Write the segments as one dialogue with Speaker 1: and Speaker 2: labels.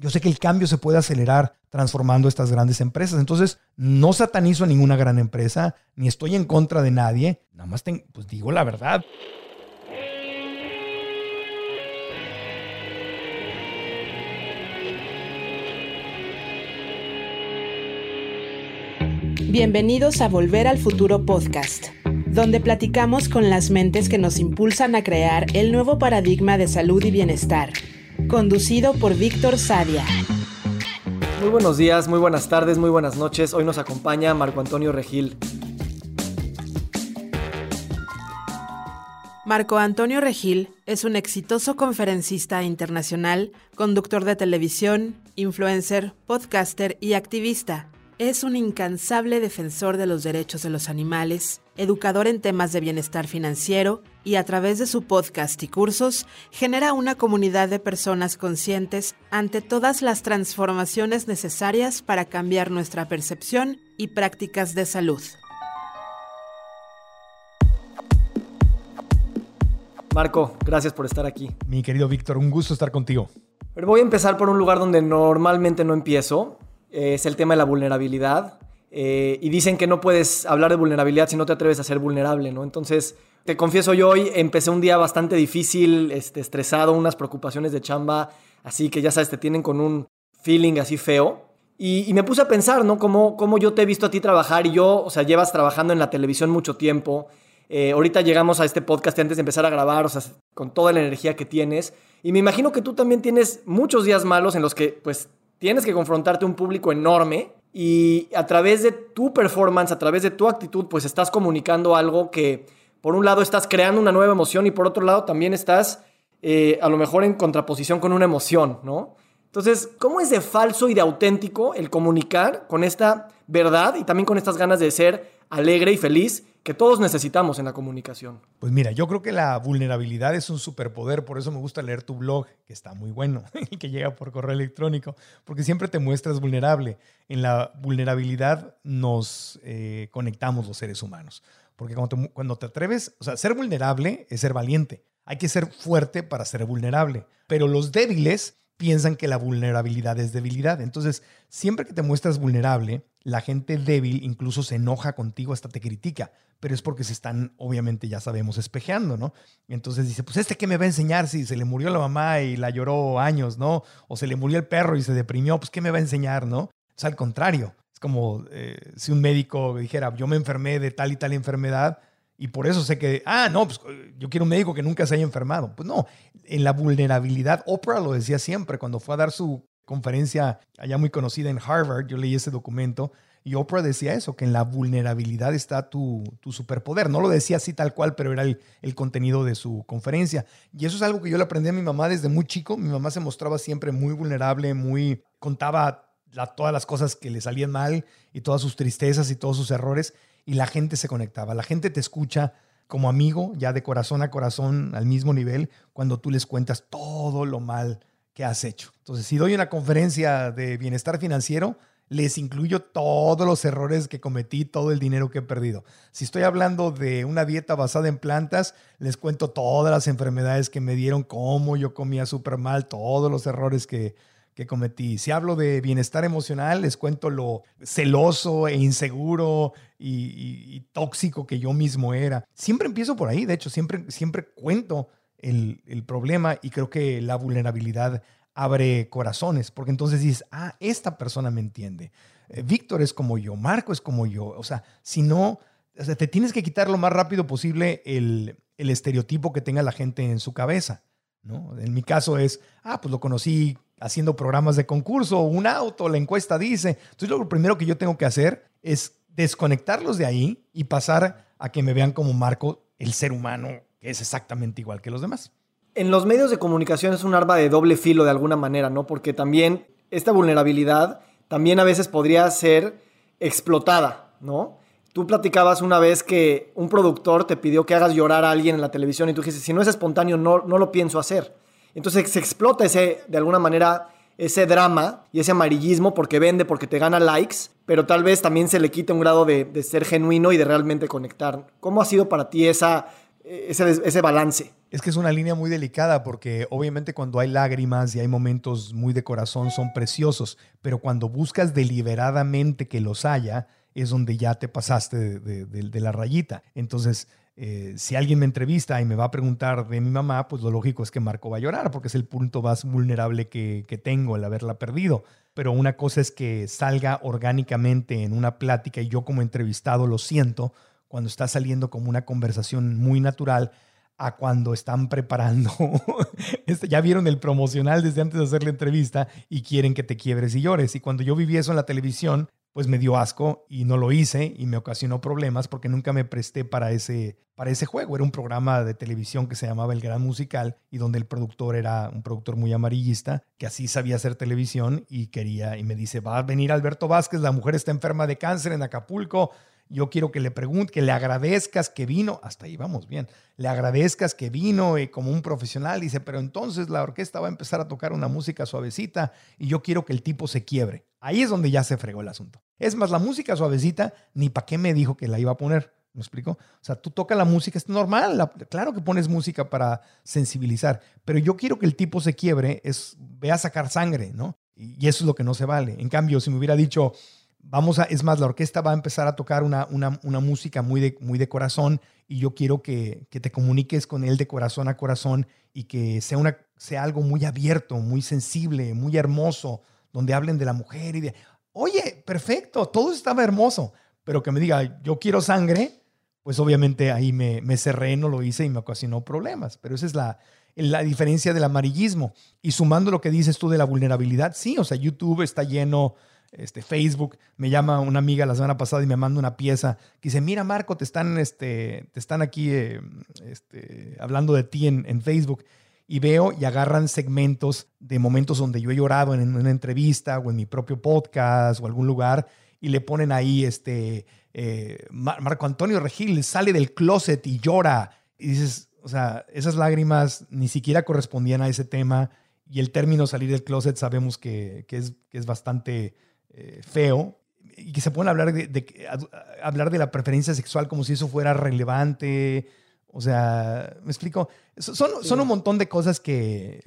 Speaker 1: yo sé que el cambio se puede acelerar transformando estas grandes empresas. Entonces, no satanizo a ninguna gran empresa, ni estoy en contra de nadie, nada más pues digo la verdad.
Speaker 2: Bienvenidos a Volver al Futuro Podcast, donde platicamos con las mentes que nos impulsan a crear el nuevo paradigma de salud y bienestar. Conducido por Víctor Sadia.
Speaker 3: Muy buenos días, muy buenas tardes, muy buenas noches. Hoy nos acompaña Marco Antonio Regil.
Speaker 2: Marco Antonio Regil es un exitoso conferencista internacional, conductor de televisión, influencer, podcaster y activista es un incansable defensor de los derechos de los animales, educador en temas de bienestar financiero y a través de su podcast y cursos genera una comunidad de personas conscientes ante todas las transformaciones necesarias para cambiar nuestra percepción y prácticas de salud.
Speaker 3: Marco, gracias por estar aquí.
Speaker 1: Mi querido Víctor, un gusto estar contigo.
Speaker 3: Pero voy a empezar por un lugar donde normalmente no empiezo, es el tema de la vulnerabilidad. Eh, y dicen que no puedes hablar de vulnerabilidad si no te atreves a ser vulnerable, ¿no? Entonces, confieso, yo hoy empecé un día bastante difícil, este, estresado, unas preocupaciones de chamba, así que ya sabes, te tienen con un feeling así feo. Y, me puse a pensar, ¿no? Cómo, cómo, yo te he visto a ti trabajar y yo, o sea, llevas trabajando en la televisión mucho tiempo. Eh, ahorita llegamos a este podcast antes de empezar a grabar, o sea, con toda la energía que tienes. Y me imagino que tú también tienes muchos días malos en los que, pues, tienes que confrontarte a un público enorme y a través de tu performance, a través de tu actitud, pues estás comunicando algo que por un lado estás creando una nueva emoción y por otro lado también estás eh, a lo mejor en contraposición con una emoción, ¿no? Entonces, ¿cómo es de falso y de auténtico el comunicar con esta verdad y también con estas ganas de ser alegre y feliz que todos necesitamos en la comunicación.
Speaker 1: Pues mira, yo creo que la vulnerabilidad es un superpoder, por eso me gusta leer tu blog, que está muy bueno, y que llega por correo electrónico, porque siempre te muestras vulnerable. En la vulnerabilidad nos eh, conectamos los seres humanos, porque cuando te, atreves, o sea, ser vulnerable es ser valiente. Hay que ser fuerte para ser vulnerable, pero los débiles piensan que la vulnerabilidad es debilidad. Entonces, siempre que te muestras vulnerable, la gente débil incluso se enoja contigo, hasta te critica, pero es porque se están, obviamente, ya sabemos, espejeando, ¿no? Entonces dice, pues este que me va a enseñar si se le murió la mamá y la lloró años, ¿no? O se le murió el perro y se deprimió, pues ¿qué me va a enseñar, ¿no? Es al contrario, como eh, si un médico dijera, yo me enfermé de tal y tal enfermedad, y por eso sé que, ah, no, pues yo quiero un médico que nunca se haya enfermado. Pues no, en la vulnerabilidad, Oprah lo decía siempre cuando fue a dar su conferencia allá muy conocida en Harvard, yo leí ese documento, y Oprah decía eso, que en la vulnerabilidad está tu, tu superpoder. No lo decía así tal cual, pero era el, el, contenido de su conferencia. Y eso es algo que yo le aprendí a mi mamá desde muy chico. Mi mamá se mostraba siempre muy vulnerable, muy contaba todas las cosas que le salían mal y todas sus tristezas y todos sus errores y la gente se conectaba. La gente te escucha como amigo, ya de corazón a corazón, al mismo nivel, cuando tú les cuentas todo lo mal que has hecho. Entonces, si doy una conferencia de bienestar financiero, les incluyo todos los errores que cometí, todo el dinero que he perdido. Si estoy hablando de una dieta basada en plantas, les cuento todas las enfermedades que me dieron, cómo yo comía súper mal, todos los errores que, que cometí. Si hablo de bienestar emocional, les cuento lo celoso e inseguro y, tóxico que yo mismo era. Siempre empiezo por ahí, de hecho, siempre, siempre cuento el, el problema y creo que la vulnerabilidad abre corazones, porque entonces dices, ah, esta persona me entiende. Eh, Víctor es como yo, Marco es como yo. O sea, si no, o te tienes que quitar lo más rápido posible el, el estereotipo que tenga la gente en su cabeza. ¿no? En mi caso es, ah, pues lo conocí haciendo programas de concurso, un auto, la encuesta dice. Entonces lo primero que yo tengo que hacer es desconectarlos de ahí y pasar a que me vean como Marco, el ser humano, que es exactamente igual que los demás.
Speaker 3: En los medios de comunicación es un arma de doble filo de alguna manera, ¿no? Porque también esta vulnerabilidad también a veces podría ser explotada, ¿no? Tú platicabas una vez que un productor te pidió que hagas llorar a alguien en la televisión y tú dijiste, si no es espontáneo, no, no lo pienso hacer. Entonces se explota ese, de alguna manera, ese drama y ese amarillismo porque vende, porque te gana likes, pero tal vez también se le quita un grado de, ser genuino y de realmente conectar. ¿Cómo ha sido para ti esa, ese, ese balance?
Speaker 1: Es que es una línea muy delicada porque obviamente cuando hay lágrimas y hay momentos muy de corazón son preciosos, pero cuando buscas deliberadamente que los haya, es donde ya te pasaste de, la rayita. Entonces, eh, si alguien me entrevista y me va a preguntar de mi mamá, pues lo lógico es que Marco va a llorar porque es el punto más vulnerable que, que tengo, el haberla perdido. Pero una cosa es que salga orgánicamente en una plática y yo como entrevistado lo siento cuando está saliendo como una conversación muy natural a cuando están preparando. Este, ya vieron el promocional desde antes de hacer la entrevista y quieren que te quiebres y llores. Y cuando yo viví eso en la televisión, pues me dio asco y no lo hice y me ocasionó problemas porque nunca me presté para ese, para ese juego. Era un programa de televisión que se llamaba El Gran Musical y donde el productor era un productor muy amarillista que así sabía hacer televisión y quería y me dice, va a venir Alberto Vázquez, la mujer está enferma de cáncer en Acapulco, yo quiero que le pregunte, que le agradezcas que vino, hasta ahí vamos bien, le agradezcas que vino y como un profesional, dice, pero entonces la orquesta va a empezar a tocar una música suavecita y yo quiero que el tipo se quiebre. Ahí es donde ya se fregó el asunto. Es más, la música suavecita, ni para qué me dijo que la iba a poner. ¿Me explico? O sea, tú tocas la música, es normal, claro que pones música para sensibilizar, pero yo quiero que el tipo se quiebre, es, ve a sacar sangre, ¿no? Y eso es lo que no se vale. En cambio, si me hubiera dicho, vamos a, es más, la orquesta va a empezar a tocar una, una, música muy de, muy de corazón y yo quiero que, te comuniques con él de corazón a corazón y que sea, una, sea algo muy abierto, muy sensible, muy hermoso, donde hablen de la mujer y de, oye, perfecto, todo estaba hermoso, pero que me diga, yo quiero sangre, pues obviamente ahí me, me cerré, no lo hice y me ocasionó problemas, pero esa es la, la diferencia del amarillismo. Y sumando lo que dices tú de la vulnerabilidad, sí, o sea, YouTube está lleno este, Facebook, me llama una amiga la semana pasada y me manda una pieza que dice, mira Marco, te están, este, te están aquí eh, este, hablando de ti en, en, Facebook. Y veo y agarran segmentos de momentos donde yo he llorado en, una entrevista o en mi propio podcast o algún lugar y le ponen ahí, este, eh, Marco Antonio Regil sale del closet y llora. Y dices, o sea, esas lágrimas ni siquiera correspondían a ese tema y el término salir del closet sabemos que, que, es, que es bastante eh, feo y que se pueden hablar de, hablar de la preferencia sexual como si eso fuera relevante. O sea, me explico. Son, son un montón de cosas que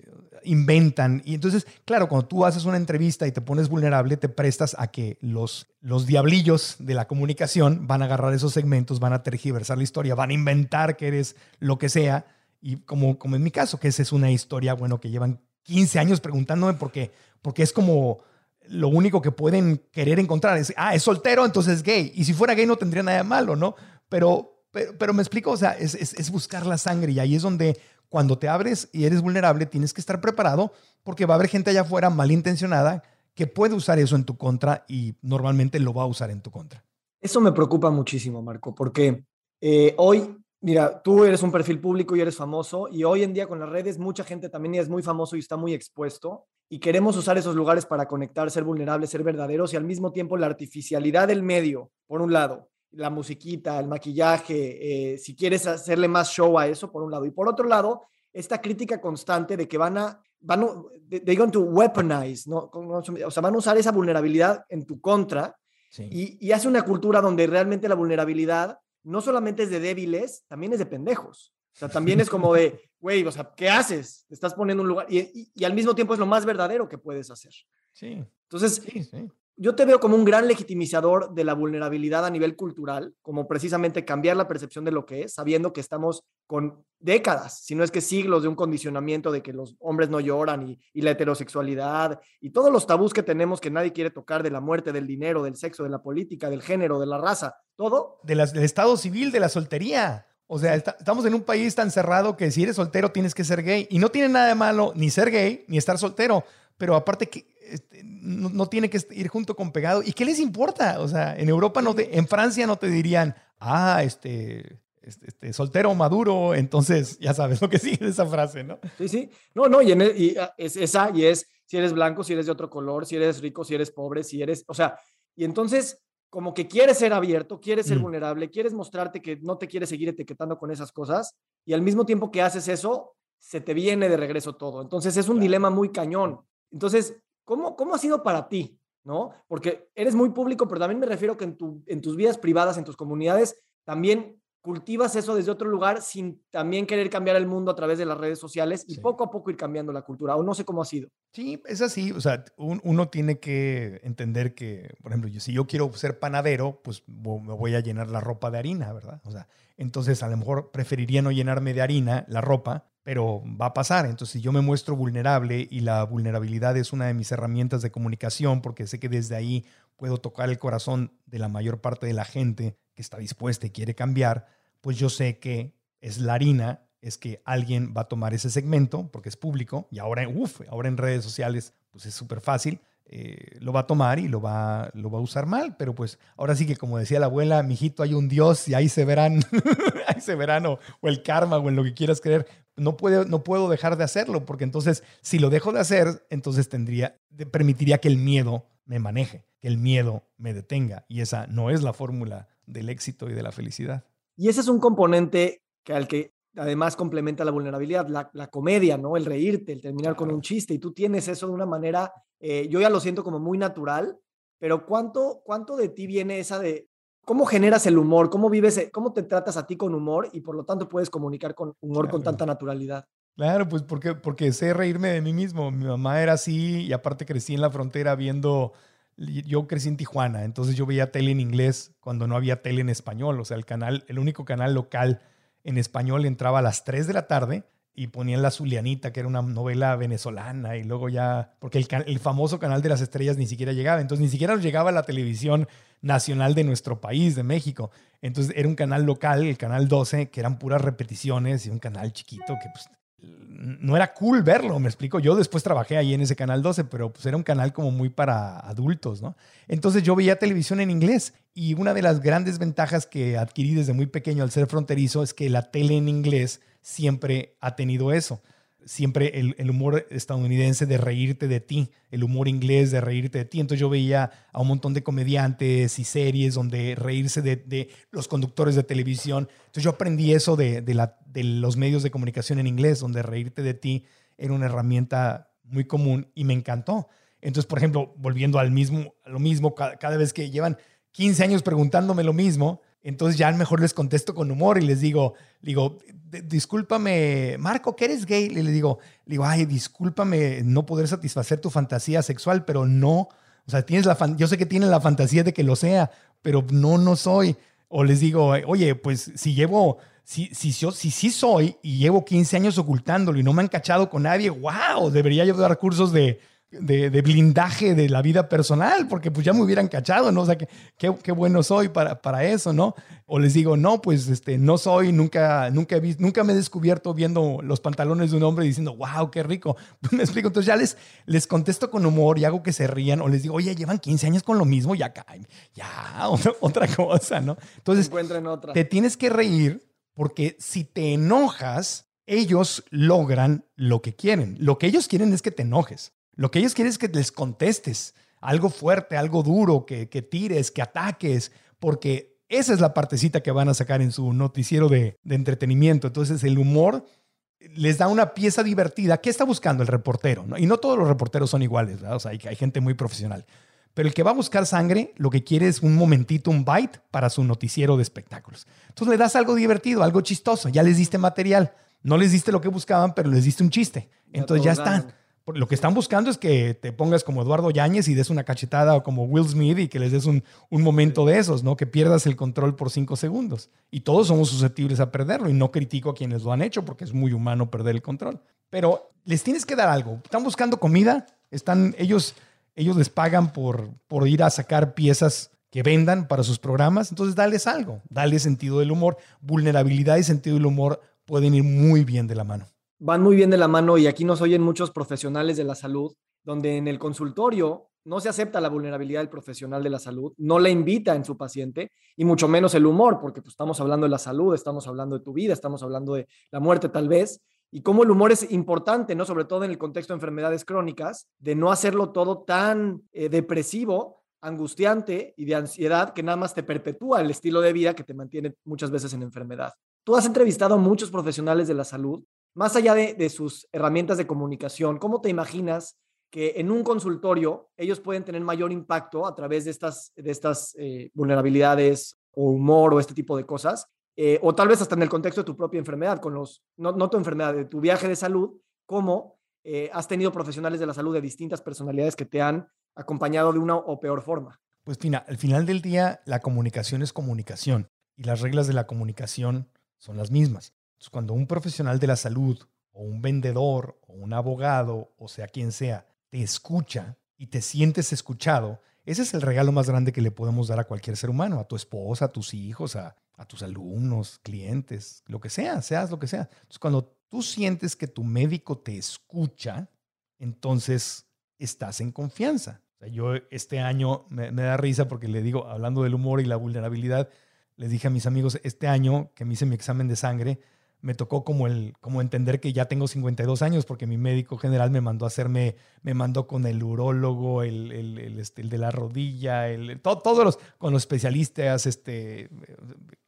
Speaker 1: inventan. Y entonces, claro, cuando tú haces una entrevista y te pones vulnerable, te prestas a que los, los diablillos de la comunicación van a agarrar esos segmentos, van a tergiversar la historia, van a inventar que eres lo que sea. Y como, como en mi caso, que esa es una historia, bueno, que llevan 15 años preguntándome por qué. Porque es como lo único que pueden querer encontrar es, ah, es soltero, entonces es gay. Y si fuera gay no tendría nada malo, ¿no? Pero, pero, me explico, o sea, es, es, buscar la sangre y ahí es donde cuando te abres y eres vulnerable tienes que estar preparado porque va a haber gente allá afuera malintencionada que puede usar eso en tu contra y normalmente lo va a usar en tu contra.
Speaker 3: Eso me preocupa muchísimo, Marco, porque eh, hoy Mira, tú eres un perfil público y eres famoso y hoy en día con las redes mucha gente también es muy famoso y está muy expuesto y queremos usar esos lugares para conectar, ser vulnerables, ser verdaderos y al mismo tiempo la artificialidad del medio, por un lado, la musiquita, el maquillaje, eh, si quieres hacerle más show a eso, por un lado. Y por otro lado, esta crítica constante de que van a, van a, they're going to weaponize, ¿no? O sea, van a usar esa vulnerabilidad en tu contra y, y hace una cultura donde realmente la vulnerabilidad no solamente es de débiles, también es de pendejos. O sea, también es como de, güey, o sea, ¿qué haces? Te estás poniendo un lugar y, y, al mismo tiempo es lo más verdadero que puedes hacer.
Speaker 1: Sí.
Speaker 3: Entonces, sí, sí yo te veo como un gran legitimizador de la vulnerabilidad a nivel cultural, como precisamente cambiar la percepción de lo que es, sabiendo que estamos con décadas, si no es que siglos de un condicionamiento de que los hombres no lloran y, la heterosexualidad y todos los tabús que tenemos que nadie quiere tocar de la muerte, del dinero, del sexo, de la política, del género, de la raza, todo.
Speaker 1: De del estado civil, de la soltería. O sea, estamos en un país tan cerrado que si eres soltero tienes que ser gay. Y no tiene nada de malo ni ser gay ni estar soltero. Pero aparte que este, no, tiene que ir junto con pegado. ¿Y qué les importa? O sea, en Europa no te, en Francia no te dirían, ah, este, este, este soltero maduro, entonces ya sabes lo que sigue esa frase, ¿no?
Speaker 3: Sí, sí. No, no, y, y ah, es esa, y es si eres blanco, si eres de otro color, si eres rico, si eres pobre, si eres, o sea, y entonces como que quieres ser abierto, quieres ser mm. vulnerable, quieres mostrarte que no te quieres seguir etiquetando con esas cosas, y al mismo tiempo que haces eso, se te viene de regreso todo. Entonces es un dilema muy cañón. Entonces, ¿Cómo, ¿Cómo ha sido para ti? ¿No? Porque eres muy público, pero también me refiero que en, tu, en tus vidas privadas, en tus comunidades, también cultivas eso desde otro lugar sin también querer cambiar el mundo a través de las redes sociales y poco a poco ir cambiando la cultura. O no sé cómo ha sido.
Speaker 1: Sí, es así. O sea, uno tiene que entender que, por ejemplo, si yo quiero ser panadero, pues me voy a llenar la ropa de harina, ¿verdad? O sea, entonces a lo mejor preferiría no llenarme de harina la ropa, pero va a pasar. Entonces, si yo me muestro vulnerable y la vulnerabilidad es una de mis herramientas de comunicación, porque sé que desde ahí puedo tocar el corazón de la mayor parte de la gente que está dispuesta y quiere cambiar, pues yo sé que es la harina, es que alguien va a tomar ese segmento porque es público y ahora, uf, ahora en redes sociales pues es súper fácil. Eh, lo va a tomar y lo va, lo va a usar mal, pero pues ahora sí que como decía la abuela, mijito, hay un Dios y ahí se verán, ahí se verán o, el karma o en lo que quieras creer. No, puedo, no puedo dejar de hacerlo porque entonces si lo dejo de hacer, entonces tendría, permitiría que el miedo me maneje, que el miedo me detenga y esa no es la fórmula del éxito y de la felicidad.
Speaker 3: Y ese es un componente que al que además complementa la vulnerabilidad, la, comedia, ¿no? El reírte, el terminar con un chiste. Y tú tienes eso de una manera, eh, yo ya lo siento como muy natural, pero ¿cuánto, ¿cuánto de ti viene esa de cómo generas el humor? ¿Cómo vives, e, cómo te tratas a ti con humor y por lo tanto puedes comunicar con humor con tanta naturalidad?
Speaker 1: Claro, pues porque, porque sé reírme de mí mismo. Mi mamá era así y aparte crecí en la frontera viendo yo crecí en Tijuana, entonces yo veía tele en inglés cuando no había tele en español. O sea, el canal, el único canal local en español entraba a las 3 de la tarde y ponían La Zulianita, que era una novela venezolana, y luego ya, porque el, famoso canal de las estrellas ni siquiera llegaba, entonces ni siquiera llegaba la televisión nacional de nuestro país, de México. Entonces era un canal local, el canal 12, que eran puras repeticiones, y un canal chiquito que pues no era cool verlo, me explico. Yo después trabajé ahí en ese canal 12, pero pues era un canal como muy para adultos, ¿no? Entonces yo veía televisión en inglés y una de las grandes ventajas que adquirí desde muy pequeño al ser fronterizo es que la tele en inglés siempre ha tenido eso siempre el, humor estadounidense de reírte de ti, el humor inglés de reírte de ti. Entonces yo veía a un montón de comediantes y series donde reírse de, los conductores de televisión. Entonces yo aprendí eso de, de, los medios de comunicación en inglés, donde reírte de ti era una herramienta muy común y me encantó. Entonces, por ejemplo, volviendo al mismo, a lo mismo, cada, vez que llevan 15 años preguntándome lo mismo, entonces ya mejor les contesto con humor y les digo, digo, discúlpame, Marco, que eres gay. Le digo, digo, ay, discúlpame no poder satisfacer tu fantasía sexual, pero no. O sea, tienes la yo sé que tienes la fantasía de que lo sea, pero no, no soy. O les digo, oye, pues si llevo, si, si, yo, si sí soy y llevo 15 años ocultándolo y no me han cachado con nadie, wow, debería yo dar cursos de, de, blindaje de la vida personal, porque pues ya me hubieran cachado, ¿no? O sea, qué bueno soy para, para eso, ¿no? O les digo, no, pues este, no soy, nunca, nunca, he nunca me he descubierto viendo los pantalones de un hombre diciendo, wow, qué rico. Pues me explico, entonces ya les, les contesto con humor y hago que se rían, o les digo, oye, llevan 15 años con lo mismo, ya caen, ya, otra, cosa, ¿no? Entonces,
Speaker 3: otra.
Speaker 1: te tienes que reír porque si te enojas, ellos logran lo que quieren. Lo que ellos quieren es que te enojes. Lo que ellos quieren es que les contestes algo fuerte, algo duro, que, tires, que ataques, porque esa es la partecita que van a sacar en su noticiero de, entretenimiento. Entonces el humor les da una pieza divertida. ¿Qué está buscando el reportero? Y no todos los reporteros son iguales, O sea, hay, hay gente muy profesional. Pero el que va a buscar sangre, lo que quiere es un momentito, un bite para su noticiero de espectáculos. Entonces le das algo divertido, algo chistoso. Ya les diste material. No les diste lo que buscaban, pero les diste un chiste. Entonces ya están. Lo que están buscando es que te pongas como Eduardo Yáñez y des una cachetada o como Will Smith y que les des un, momento de esos, ¿no? Que pierdas el control por cinco segundos. Y todos somos susceptibles a perderlo y no critico a quienes lo han hecho porque es muy humano perder el control. Pero les tienes que dar algo. Están buscando comida, están, ellos, ellos les pagan por, por ir a sacar piezas que vendan para sus programas, entonces dales algo, dale sentido del humor. Vulnerabilidad y sentido del humor pueden ir muy bien de la mano
Speaker 3: van muy bien de la mano y aquí nos oyen muchos profesionales de la salud, donde en el consultorio no se acepta la vulnerabilidad del profesional de la salud, no la invita en su paciente y mucho menos el humor, porque pues, estamos hablando de la salud, estamos hablando de tu vida, estamos hablando de la muerte tal vez, y cómo el humor es importante, ¿no? Sobre todo en el contexto de enfermedades crónicas, de no hacerlo todo tan eh, depresivo, angustiante y de ansiedad que nada más te perpetúa el estilo de vida que te mantiene muchas veces en enfermedad. Tú has entrevistado a muchos profesionales de la salud más allá de, sus herramientas de comunicación, ¿cómo te imaginas que en un consultorio ellos pueden tener mayor impacto a través de estas, de estas eh, vulnerabilidades o humor o este tipo de cosas eh, o tal vez hasta en el contexto de tu propia enfermedad, con los, no, no tu enfermedad, de tu viaje de salud, cómo eh, has tenido profesionales de la salud de distintas personalidades que te han acompañado de una o peor forma.
Speaker 1: Pues fina, al final del día la comunicación es comunicación y las reglas de la comunicación son las mismas. Entonces, cuando un profesional de la salud o un vendedor o un abogado o sea quien sea te escucha y te sientes escuchado, ese es el regalo más grande que le podemos dar a cualquier ser humano, a tu esposa, a tus hijos, a, a tus alumnos, clientes, lo que sea, seas lo que sea. Entonces, cuando tú sientes que tu médico te escucha, entonces estás en confianza. yo este año me, da risa porque le digo, hablando del humor y la vulnerabilidad, les dije a mis amigos, este año que me hice mi examen de sangre, me tocó como, el, como entender que ya tengo 52 años porque mi médico general me mandó a hacerme, me mandó con el urólogo, el, el, este, el de la rodilla, el, todos los, con los especialistas, este,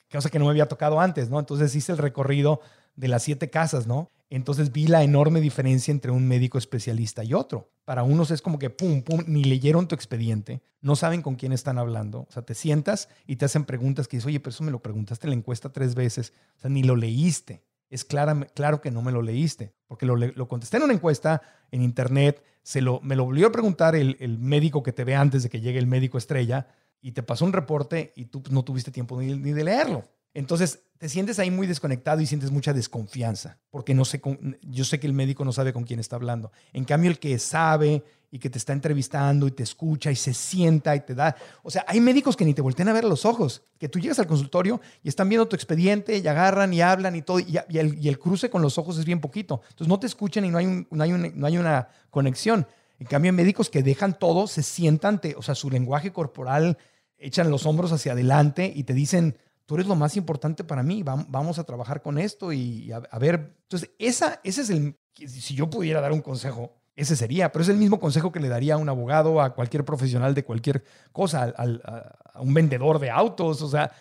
Speaker 1: cosa que no me había tocado antes, ¿no? Entonces hice el recorrido de las siete casas, ¿no? Entonces vi la enorme diferencia entre un médico especialista y otro. Para unos es como que pum, pum, ni leyeron tu expediente, no saben con quién están hablando. O sea, te sientas y te hacen preguntas que dices, oye, pero eso me lo preguntaste en la encuesta tres veces. O sea, ni lo leíste. Es claro que no me lo leíste, porque lo, lo, contesté en una encuesta en internet, se lo, me lo volvió a preguntar el, el, médico que te ve antes de que llegue el médico estrella y te pasó un reporte y tú no tuviste tiempo ni, ni de leerlo. Entonces, te sientes ahí muy desconectado y sientes mucha desconfianza, porque no sé, yo sé que el médico no sabe con quién está hablando. En cambio, el que sabe y que te está entrevistando y te escucha y se sienta y te da, o sea, hay médicos que ni te voltean a ver a los ojos, que tú llegas al consultorio y están viendo tu expediente y agarran y hablan y todo, y, el, cruce con los ojos es bien poquito. Entonces no te escuchan y no hay, no hay, no hay una conexión. En cambio, hay médicos que dejan todo, se sientan, o sea, su lenguaje corporal, echan los hombros hacia adelante y te dicen, tú eres lo más importante para mí, vamos a trabajar con esto y a, ver. Entonces, esa, ese es el, si yo pudiera dar un consejo, ese sería, pero es el mismo consejo que le daría a un abogado, a cualquier profesional de cualquier cosa, a, un vendedor de autos, o sea,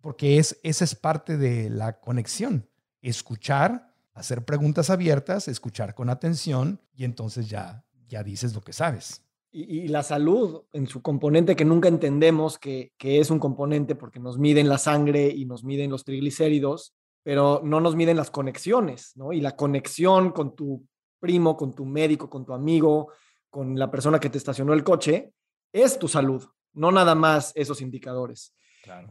Speaker 1: porque es, esa es parte de la conexión. Escuchar, hacer preguntas abiertas, escuchar con atención y entonces ya, ya dices lo que sabes
Speaker 3: y, la salud en su componente que nunca entendemos que, que, es un componente porque nos miden la sangre y nos miden los triglicéridos, pero no nos miden las conexiones, ¿no? Y la conexión con tu primo, con tu médico, con tu amigo, con la persona que te estacionó el coche, es tu salud, no nada más esos indicadores.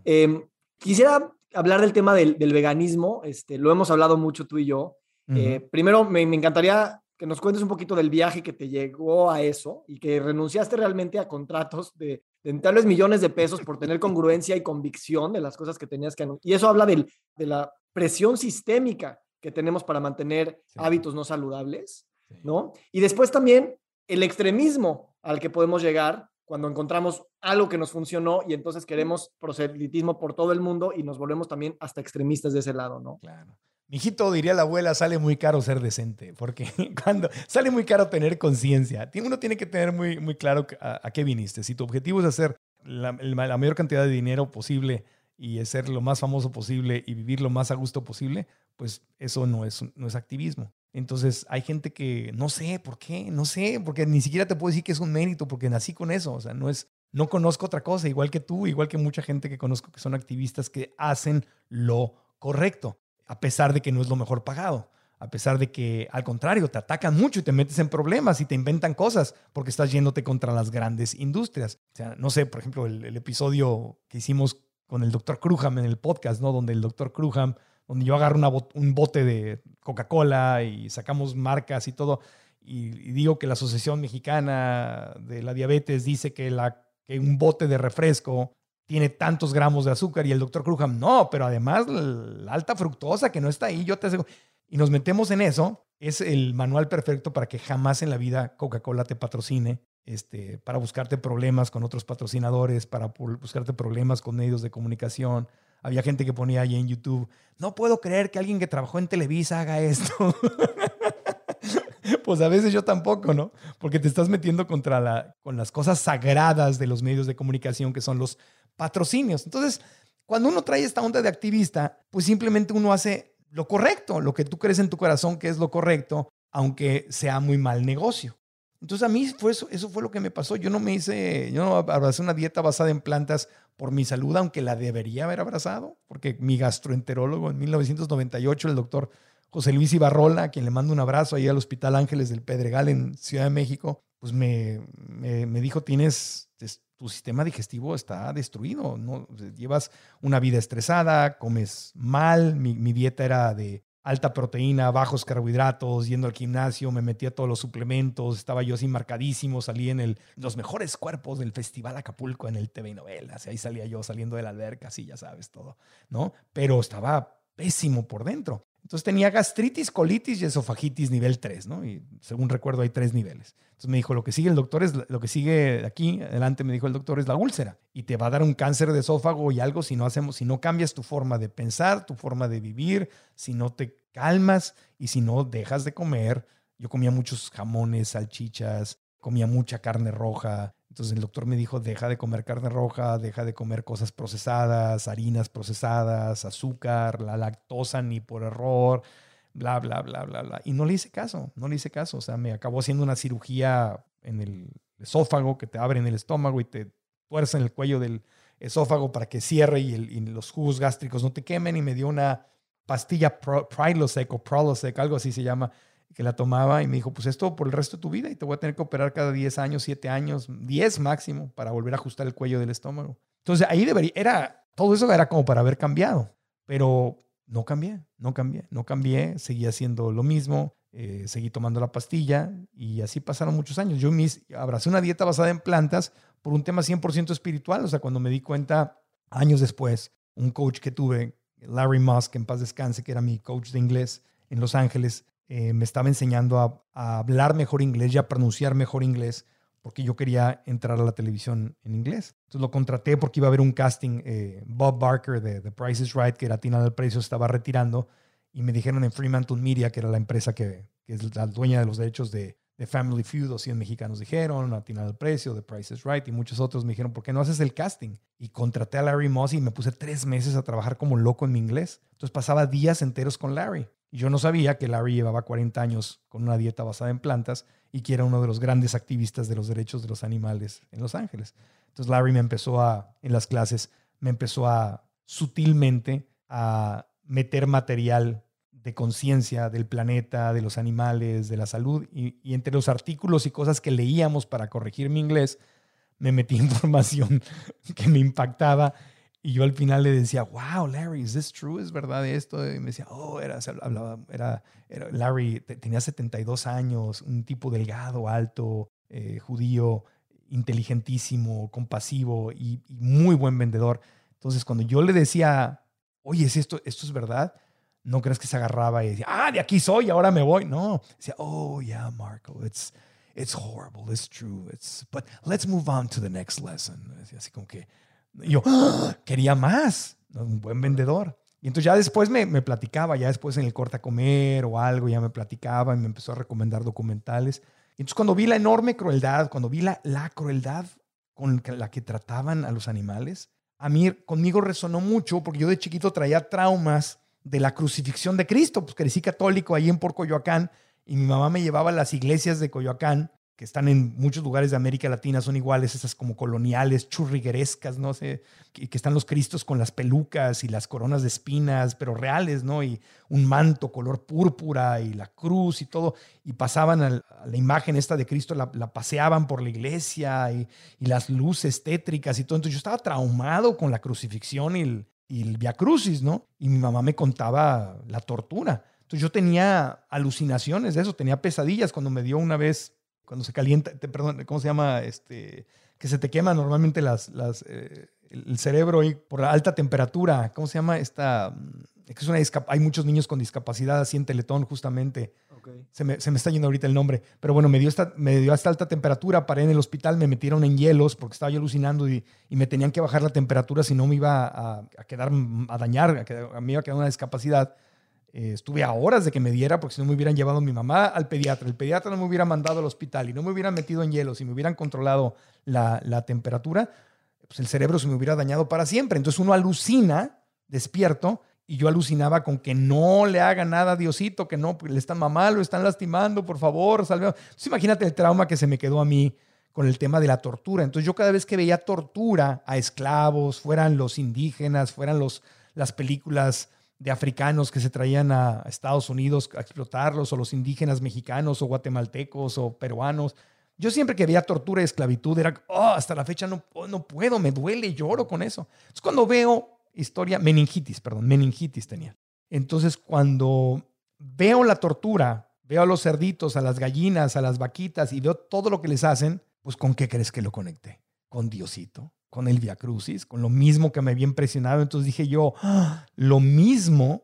Speaker 3: Em, quisiera hablar del tema del, veganismo, este, lo hemos hablado mucho tú y yo. Eh, primero, me, me encantaría que nos cuentes un poquito del viaje que te llegó a eso y que renunciaste realmente a contratos de, de millones de pesos por tener congruencia y convicción de las cosas que tenías que Y eso habla del, de la presión sistémica que tenemos para mantener hábitos no saludables, ¿no? Y después también el extremismo al que podemos llegar cuando encontramos algo que nos funcionó y entonces queremos proselitismo por todo el mundo y nos volvemos también hasta extremistas de ese lado, ¿no?
Speaker 1: Claro. Mijito, diría la abuela, sale muy caro ser decente, porque cuando sale muy caro tener conciencia, uno tiene que tener muy, muy claro a, qué viniste. Si tu objetivo es hacer la, mayor cantidad de dinero posible y ser lo más famoso posible y vivir lo más a gusto posible, pues eso no es, no es activismo. Entonces hay gente que no sé por qué, no sé, porque ni siquiera te puedo decir que es un mérito, porque nací con eso, o sea, no es, no conozco otra cosa, igual que tú, igual que mucha gente que conozco que son activistas que hacen lo correcto a pesar de que no es lo mejor pagado, a pesar de que al contrario te atacan mucho y te metes en problemas y te inventan cosas porque estás yéndote contra las grandes industrias. O sea, no sé, por ejemplo, el, episodio que hicimos con el doctor Crujam en el podcast, ¿no? Donde el doctor Crujam, donde yo agarro un bote de Coca-Cola y sacamos marcas y todo, y, digo que la Asociación Mexicana de la Diabetes dice que, un bote de refresco tiene tantos gramos de azúcar y el doctor Crujam, no, pero además la alta fructosa que no está ahí, yo te aseguro. Y nos metemos en eso, es el manual perfecto para que jamás en la vida Coca-Cola te patrocine, este, para buscarte problemas con otros patrocinadores, para buscarte problemas con medios de comunicación. Había gente que ponía ahí en YouTube, no puedo creer que alguien que trabajó en Televisa haga esto. pues a veces yo tampoco, ¿no? Porque te estás metiendo contra la, con las cosas sagradas de los medios de comunicación, que son los patrocinios. Entonces, cuando uno trae esta onda de activista, pues simplemente uno hace lo correcto, lo que tú crees en tu corazón que es lo correcto, aunque sea muy mal negocio. Entonces a mí fue eso, eso fue lo que me pasó. Yo no me hice, yo no abracé una dieta basada en plantas por mi salud, aunque la debería haber abrazado, porque mi gastroenterólogo en 1998, el doctor José Luis Ibarrola, a quien le mando un abrazo ahí al Hospital Ángeles del Pedregal en Ciudad de México, pues me, me, dijo, tienes, tu sistema digestivo está destruido, ¿no? llevas una vida estresada, comes mal, mi, dieta era de alta proteína, bajos carbohidratos, yendo al gimnasio, me metía todos los suplementos, estaba yo así marcadísimo, salí en el, los mejores cuerpos del Festival Acapulco en el TV Novelas, ahí salía yo saliendo de la alberca, así ya sabes todo, ¿no? Pero estaba pésimo por dentro. Entonces tenía gastritis, colitis y esofagitis nivel 3, ¿no? Y según recuerdo hay tres niveles. Entonces me dijo, lo que sigue el doctor es, lo que sigue aquí, adelante me dijo el doctor, es la úlcera. Y te va a dar un cáncer de esófago y algo si no hacemos, si no cambias tu forma de pensar, tu forma de vivir, si no te calmas y si no dejas de comer. Yo comía muchos jamones, salchichas, comía mucha carne roja, entonces el doctor me dijo, deja de comer carne roja, deja de comer cosas procesadas, harinas procesadas, azúcar, la lactosa ni por error, bla, bla, bla, bla, bla. Y no le hice caso, no le hice caso. O sea, me acabó haciendo una cirugía en el esófago que te abre en el estómago y te tuerce en el cuello del esófago para que cierre y, los jugos gástricos no te quemen y me dio una pastilla Prilosec o Prolosec, algo así se llama, que la tomaba y me dijo, pues esto por el resto de tu vida y te voy a tener que operar cada 10 años, 7 años, 10 máximo para volver a ajustar el cuello del estómago. Entonces ahí debería, era, todo eso era como para haber cambiado, pero no cambié, no cambié, no cambié, seguí haciendo lo mismo, eh, seguí tomando la pastilla y así pasaron muchos años. Yo mis, abracé una dieta basada en plantas por un tema 100% espiritual, o sea, cuando me di cuenta años después, un coach que tuve, Larry Musk, en paz descanse, que era mi coach de inglés en Los Ángeles, eh, me estaba enseñando a, hablar mejor inglés y a pronunciar mejor inglés porque yo quería entrar a la televisión en inglés. Entonces lo contraté porque iba a haber un casting. Eh, Bob Barker de The Price is Right, que era Tina del Precio, estaba retirando y me dijeron en Fremantle Media, que era la empresa que, es la dueña de los derechos de, Family Feud, o 100 mexicanos dijeron, a Tina del Precio, The Price is Right, y muchos otros me dijeron, ¿por qué no haces el casting? Y contraté a Larry Moss y me puse tres meses a trabajar como loco en mi inglés. Entonces pasaba días enteros con Larry. Y yo no sabía que Larry llevaba 40 años con una dieta basada en plantas y que era uno de los grandes activistas de los derechos de los animales en Los Ángeles. Entonces Larry me empezó a, en las clases, me empezó a sutilmente a meter material de conciencia del planeta, de los animales, de la salud. Y, y, entre los artículos y cosas que leíamos para corregir mi inglés, me metí información que me impactaba y yo al final le decía, wow, Larry, ¿es this true? ¿Es verdad esto? Y me decía, oh, era, hablaba, era, era Larry tenía 72 años, un tipo delgado, alto, eh, judío, inteligentísimo, compasivo y, muy buen vendedor. Entonces, cuando yo le decía, oye, ¿es esto, esto es verdad? No crees que se agarraba y decía, ah, de aquí soy, ahora me voy. No, decía, oh, yeah, Marco, it's, it's horrible, it's true, it's, but let's move on to the next lesson. Así como que, yo ¡Ah! quería más, un buen vendedor. Y entonces ya después me, me, platicaba, ya después en el corte a comer o algo, ya me platicaba y me empezó a recomendar documentales. Y entonces cuando vi la enorme crueldad, cuando vi la, la crueldad con la que trataban a los animales, a mí conmigo resonó mucho porque yo de chiquito traía traumas de la crucifixión de Cristo, pues crecí católico ahí en Por Coyoacán y mi mamá me llevaba a las iglesias de Coyoacán que están en muchos lugares de América Latina, son iguales, esas como coloniales, churriguerescas, no sé, que, están los cristos con las pelucas y las coronas de espinas, pero reales, ¿no? Y un manto color púrpura y la cruz y todo, y pasaban a la imagen esta de Cristo, la, paseaban por la iglesia y, las luces tétricas y todo. Entonces yo estaba traumado con la crucifixión y el, y el Via Crucis, ¿no? Y mi mamá me contaba la tortura. Entonces yo tenía alucinaciones de eso, tenía pesadillas cuando me dio una vez cuando se calienta, perdón, ¿cómo se llama? Este, que se te quema normalmente las, las, eh, el cerebro y por la alta temperatura. ¿Cómo se llama esta? Mm, es una hay muchos niños con discapacidad así en Teletón justamente. Se, me, se, me, está yendo ahorita el nombre. Pero bueno, me dio, esta, me dio hasta alta temperatura, paré en el hospital, me metieron en hielos porque estaba yo alucinando y, y me tenían que bajar la temperatura si no me iba a, a quedar, a dañar, a, a mí iba a quedar una discapacidad. Eh, estuve a horas de que me diera porque si no me hubieran llevado a mi mamá al pediatra. El pediatra no me hubiera mandado al hospital y no me hubieran metido en hielo, si me hubieran controlado la, temperatura, pues el cerebro se me hubiera dañado para siempre. Entonces uno alucina despierto y yo alucinaba con que no le haga nada a Diosito, que no, le están mamá, lo están lastimando, por favor, salve. Entonces imagínate el trauma que se me quedó a mí con el tema de la tortura. Entonces yo cada vez que veía tortura a esclavos, fueran los indígenas, fueran los, las películas de africanos que se traían a Estados Unidos a explotarlos, o los indígenas mexicanos o guatemaltecos o peruanos, yo siempre que veía tortura y esclavitud era, oh, hasta la fecha no, no puedo, me duele, lloro con eso. Es cuando veo historia, meningitis, perdón, meningitis tenía. Entonces cuando veo la tortura, veo a los cerditos, a las gallinas, a las vaquitas y veo todo lo que les hacen, pues ¿con qué crees que lo conecté? Con Diosito, con el Via Crucis, con lo mismo que me había impresionado. Entonces dije yo, ah, lo mismo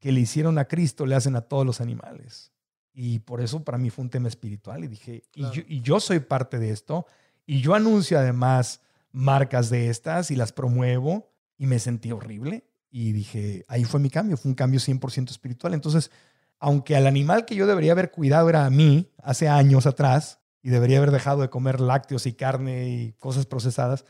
Speaker 1: que le hicieron a Cristo le hacen a todos los animales. Y por eso para mí fue un tema espiritual y dije, y, yo, soy parte de esto y yo anuncio además marcas de estas y las promuevo y me sentí horrible y dije, ahí fue mi cambio, fue un cambio 100% espiritual. Entonces, aunque al animal que yo debería haber cuidado era a mí hace años atrás y debería haber dejado de comer lácteos y carne y cosas procesadas,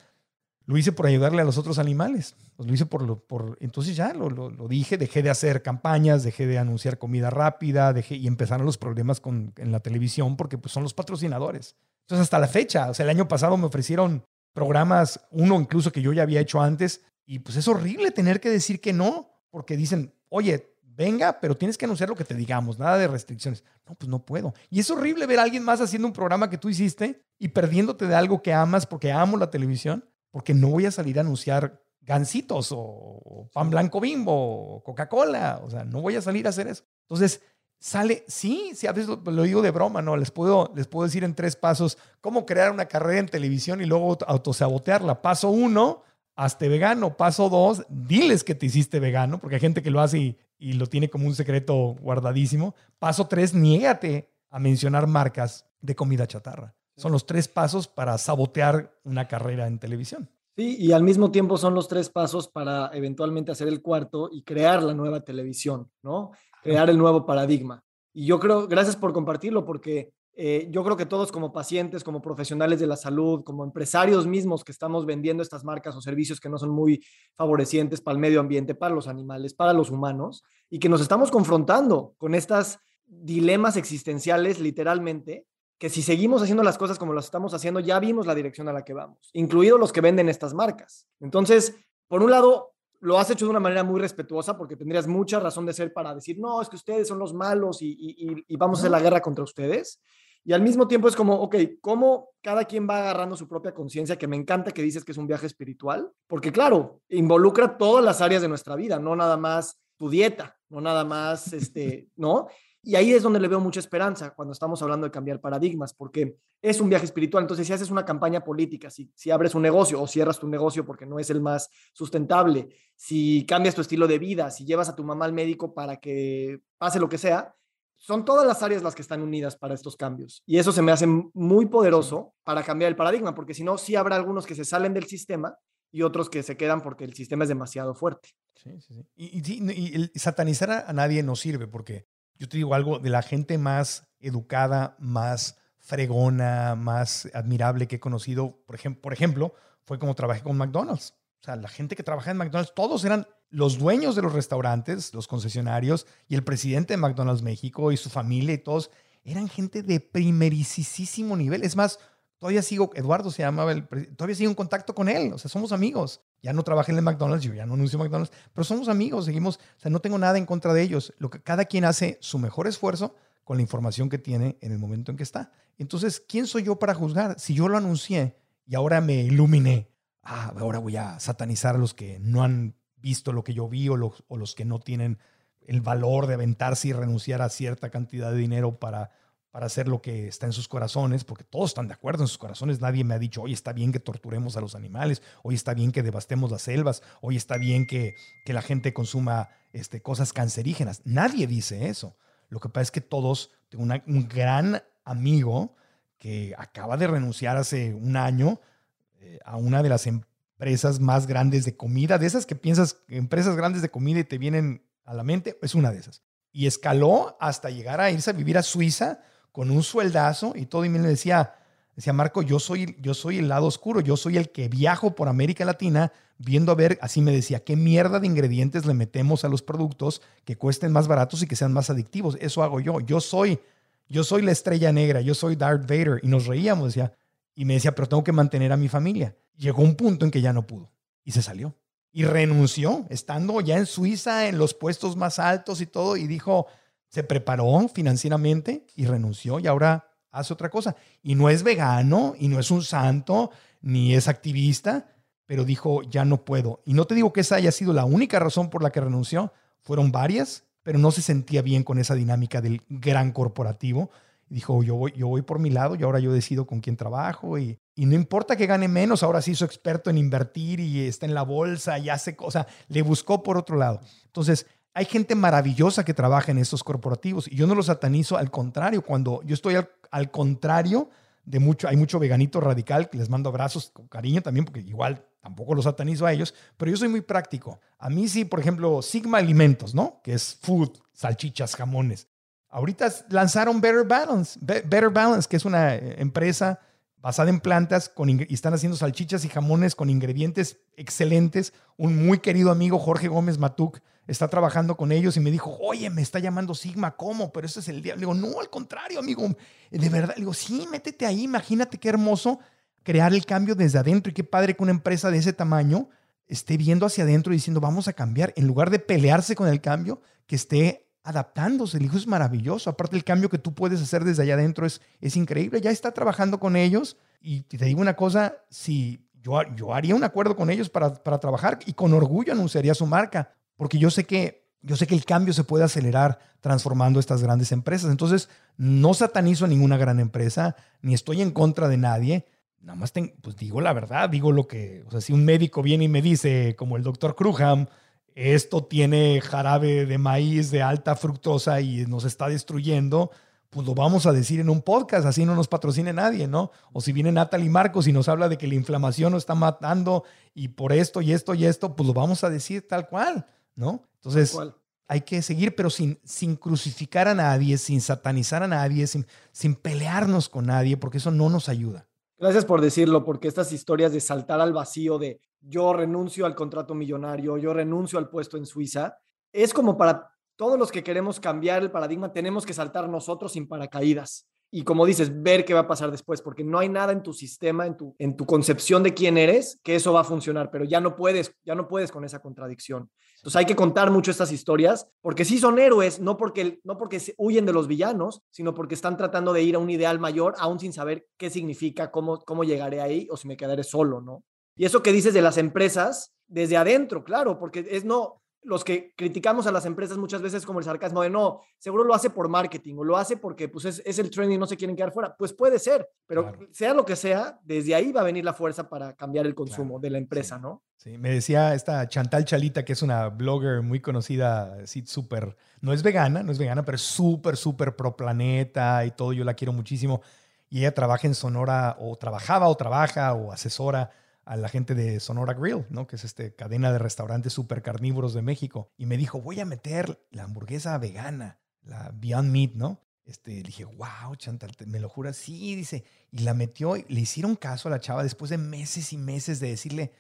Speaker 1: lo hice por ayudarle a los otros animales. Lo hice por, lo, por entonces ya lo, lo, dije, dejé de hacer campañas, dejé de anunciar comida rápida, dejé, y empezaron los problemas con, en la televisión porque pues, son los patrocinadores. Entonces hasta la fecha, o sea, el año pasado me ofrecieron programas, uno incluso que yo ya había hecho antes, y pues es horrible tener que decir que no, porque dicen, oye, venga, pero tienes que anunciar lo que te digamos, nada de restricciones. No, pues no puedo. Y es horrible ver a alguien más haciendo un programa que tú hiciste y perdiéndote de algo que amas porque amo la televisión porque no voy a salir a anunciar gancitos o pan blanco bimbo o Coca-Cola. O sea, no voy a salir a hacer eso. Entonces, sale, sí, sí, a veces lo, digo de broma, ¿no? Les puedo, les puedo decir en tres pasos cómo crear una carrera en televisión y luego autosabotearla. Paso uno, hazte vegano. Paso dos, diles que te hiciste vegano, porque hay gente que lo hace y, y lo tiene como un secreto guardadísimo. Paso tres, niégate a mencionar marcas de comida chatarra. Son los tres pasos para sabotear una carrera en televisión.
Speaker 3: Sí, y al mismo tiempo son los tres pasos para eventualmente hacer el cuarto y crear la nueva televisión, ¿no? Crear el nuevo paradigma. Y yo creo, gracias por compartirlo, porque eh, yo creo que todos como pacientes, como profesionales de la salud, como empresarios mismos que estamos vendiendo estas marcas o servicios que no son muy favorecientes para el medio ambiente, para los animales, para los humanos, y que nos estamos confrontando con estas dilemas existenciales literalmente que si seguimos haciendo las cosas como las estamos haciendo, ya vimos la dirección a la que vamos, incluidos los que venden estas marcas. Entonces, por un lado, lo has hecho de una manera muy respetuosa porque tendrías mucha razón de ser para decir, no, es que ustedes son los malos y, vamos a hacer la guerra contra ustedes. Y al mismo tiempo es como, ok, ¿cómo cada quien va agarrando su propia conciencia? Que me encanta que dices que es un viaje espiritual, porque claro, involucra todas las áreas de nuestra vida, no nada más tu dieta, no nada más, este, ¿no? Y ahí es donde le veo mucha esperanza cuando estamos hablando de cambiar paradigmas, porque es un viaje espiritual. Entonces, si haces una campaña política, si, si abres un negocio o cierras tu negocio porque no es el más sustentable, si cambias tu estilo de vida, si llevas a tu mamá al médico para que pase lo que sea, son todas las áreas las que están unidas para estos cambios. Y eso se me hace muy poderoso para cambiar el paradigma, porque si no, sí habrá algunos que se salen del sistema y otros que se quedan porque el sistema es demasiado fuerte.
Speaker 1: Sí, sí, sí. Y, y satanizar a nadie no sirve porque yo te digo algo, de la gente más educada, más fregona, más admirable que he conocido, por, ejemplo, por ejemplo, fue como trabajé con McDonald's. O sea, la gente que trabaja en McDonald's, todos eran los dueños de los restaurantes, los concesionarios y el presidente de McDonald's México y su familia y todos eran gente de primerísimo nivel. Es más, todavía sigo, Eduardo se llamaba, el, todavía sigo en contacto con él, o sea, somos amigos. Ya no trabajé en el McDonald's, yo ya no anuncio McDonald's, pero somos amigos, seguimos, o sea, no tengo nada en contra de ellos. Lo que cada quien hace su mejor esfuerzo con la información que tiene en el momento en que está. Entonces, ¿quién soy yo para juzgar? Si yo lo anuncié y ahora me iluminé, ah, ahora voy a satanizar a los que no han visto lo que yo vi o los, o los que no tienen el valor de aventarse y renunciar a cierta cantidad de dinero para para hacer lo que está en sus corazones, porque todos están de acuerdo en sus corazones. Nadie me ha dicho, hoy está bien que torturemos a los animales, hoy está bien que devastemos las selvas, hoy está bien que, que la gente consuma este, cosas cancerígenas. Nadie dice eso. Lo que pasa es que todos, tengo un gran amigo que acaba de renunciar hace un año eh, a una de las empresas más grandes de comida, de esas que piensas, empresas grandes de comida y te vienen a la mente, es una de esas. Y escaló hasta llegar a irse a vivir a Suiza con un sueldazo y todo. Y me decía, decía Marco, yo soy, yo soy el lado oscuro, yo soy el que viajo por América Latina viendo a ver, así me decía, qué mierda de ingredientes le metemos a los productos que cuesten más baratos y que sean más adictivos. Eso hago yo. Yo soy, yo soy la estrella negra, yo soy Darth Vader. Y nos reíamos, decía. Y me decía, pero tengo que mantener a mi familia. Llegó un punto en que ya no pudo y se salió. Y renunció, estando ya en Suiza, en los puestos más altos y todo, y dijo, se preparó financieramente y renunció y ahora hace otra cosa. Y no es vegano, y no es un santo, ni es activista, pero dijo, ya no puedo. Y no te digo que esa haya sido la única razón por la que renunció, fueron varias, pero no se sentía bien con esa dinámica del gran corporativo. Dijo, yo voy, yo voy por mi lado y ahora yo decido con quién trabajo y, y no importa que gane menos, ahora sí soy experto en invertir y está en la bolsa y hace cosas, le buscó por otro lado. Entonces, hay gente maravillosa que trabaja en estos corporativos y yo no los satanizo, al contrario, cuando yo estoy al, contrario de mucho, hay mucho veganito radical que les mando abrazos con cariño también, porque igual tampoco los satanizo a ellos, pero yo soy muy práctico. A mí sí, por ejemplo, Sigma Alimentos, ¿no? Que es food, salchichas, jamones. Ahorita lanzaron Better Balance, Better Balance, que es una eh, empresa basada en plantas con, y están haciendo salchichas y jamones con ingredientes excelentes. Un muy querido amigo, Jorge Gómez Matuk, está trabajando con ellos y me dijo, oye, me está llamando Sigma, ¿cómo? Pero ese es el día. Le digo, no, al contrario, amigo, de verdad. Le digo, sí, métete ahí, imagínate qué hermoso crear el cambio desde adentro y qué padre que una empresa de ese tamaño esté viendo hacia adentro y diciendo, vamos a cambiar, en lugar de pelearse con el cambio, que esté adaptándose. El hijo es maravilloso. Aparte, el cambio que tú puedes hacer desde allá adentro es, es increíble. Ya está trabajando con ellos y te digo una cosa, si yo, yo haría un acuerdo con ellos para, para trabajar y con orgullo anunciaría su marca, porque yo sé que yo sé que el cambio se puede acelerar transformando estas grandes empresas. Entonces, no satanizo a ninguna gran empresa, ni estoy en contra de nadie. Nada más pues digo la verdad, digo lo que, o sea, si un médico viene y me dice, como el doctor Kruham, esto tiene jarabe de maíz de alta fructosa y nos está destruyendo, pues lo vamos a decir en un podcast, así no nos patrocine nadie, ¿no? O si viene Natalie Marcos y nos habla de que la inflamación nos está matando y por esto y esto y esto, pues lo vamos a decir tal cual. ¿No? Entonces, hay que seguir, pero sin, sin crucificar a nadie, sin satanizar a nadie, sin, sin pelearnos con nadie, porque eso no nos ayuda.
Speaker 3: Gracias por decirlo, porque estas historias de saltar al vacío, de yo renuncio al contrato millonario, yo renuncio al puesto en Suiza, es como para todos los que queremos cambiar el paradigma, tenemos que saltar nosotros sin paracaídas y como dices, ver qué va a pasar después, porque no hay nada en tu sistema, en tu, en tu concepción de quién eres, que eso va a funcionar, pero ya no puedes, ya no puedes con esa contradicción. Entonces hay que contar mucho estas historias, porque sí son héroes, no porque, no porque huyen de los villanos, sino porque están tratando de ir a un ideal mayor, aún sin saber qué significa, cómo, cómo llegaré ahí o si me quedaré solo, ¿no? Y eso que dices de las empresas, desde adentro, claro, porque es no, los que criticamos a las empresas muchas veces como el sarcasmo de no, seguro lo hace por marketing o lo hace porque pues es, el trend y no se quieren quedar fuera. Pues puede ser, pero sea lo que sea, desde ahí va a venir la fuerza para cambiar el consumo de la empresa, ¿no?
Speaker 1: Sí, me decía esta Chantal Chalita, que es una blogger muy conocida, sí, súper, no es vegana, no es vegana, pero súper, súper pro planeta y todo, yo la quiero muchísimo. Y ella trabaja en Sonora o trabajaba o trabaja o asesora a la gente de Sonora Grill, ¿no? Que es este cadena de restaurantes super carnívoros de México. Y me dijo, voy a meter la hamburguesa vegana, la Beyond Meat, ¿no? Este, le dije, wow, Chantal, ¿me lo juras? Sí, dice. Y la metió, y le hicieron caso a la chava después de meses y meses de decirle,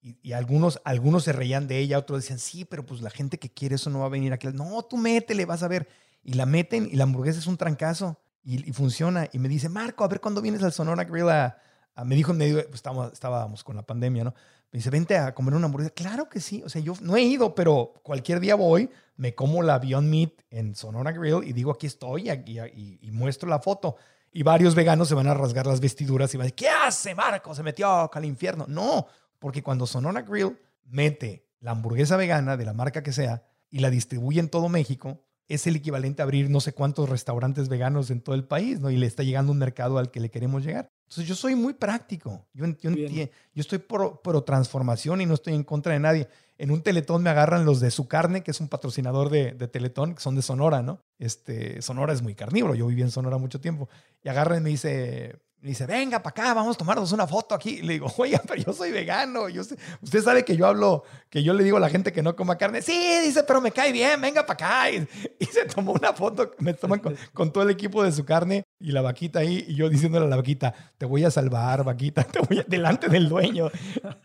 Speaker 1: y, algunos, algunos se reían de ella, otros decían, sí, pero pues la gente que quiere eso no va a venir aquí. No, tú métele, vas a ver. Y la meten y la hamburguesa es un trancazo y, y funciona. Y me dice, Marco, a ver cuándo vienes al Sonora Grill a, me dijo en medio, pues estábamos, estábamos con la pandemia, ¿no? Me dice, vente a comer una hamburguesa. Claro que sí. O sea, yo no he ido, pero cualquier día voy, me como la Beyond Meat en Sonora Grill y digo, aquí estoy y, y, muestro la foto. Y varios veganos se van a rasgar las vestiduras y van a decir, ¿qué hace Marco? Se metió al infierno. No, porque cuando Sonora Grill mete la hamburguesa vegana de la marca que sea y la distribuye en todo México, es el equivalente a abrir no sé cuántos restaurantes veganos en todo el país, ¿no? Y le está llegando un mercado al que le queremos llegar. Entonces yo soy muy práctico. Yo, yo, yo estoy por, transformación y no estoy en contra de nadie. En un Teletón me agarran los de Su Carne, que es un patrocinador de, de, Teletón, que son de Sonora, ¿no? Este, Sonora es muy carnívoro. Yo viví en Sonora mucho tiempo. Y agarran y me dice, me dice, venga para acá, vamos a tomarnos una foto aquí. le digo, oiga, pero yo soy vegano. Yo usted sabe que yo hablo, que yo le digo a la gente que no coma carne. Sí, dice, pero me cae bien, venga para acá. Y, se tomó una foto, me toman con, todo el equipo de su carne y la vaquita ahí. Y yo diciéndole a la vaquita, te voy a salvar, vaquita, te voy a, delante del dueño.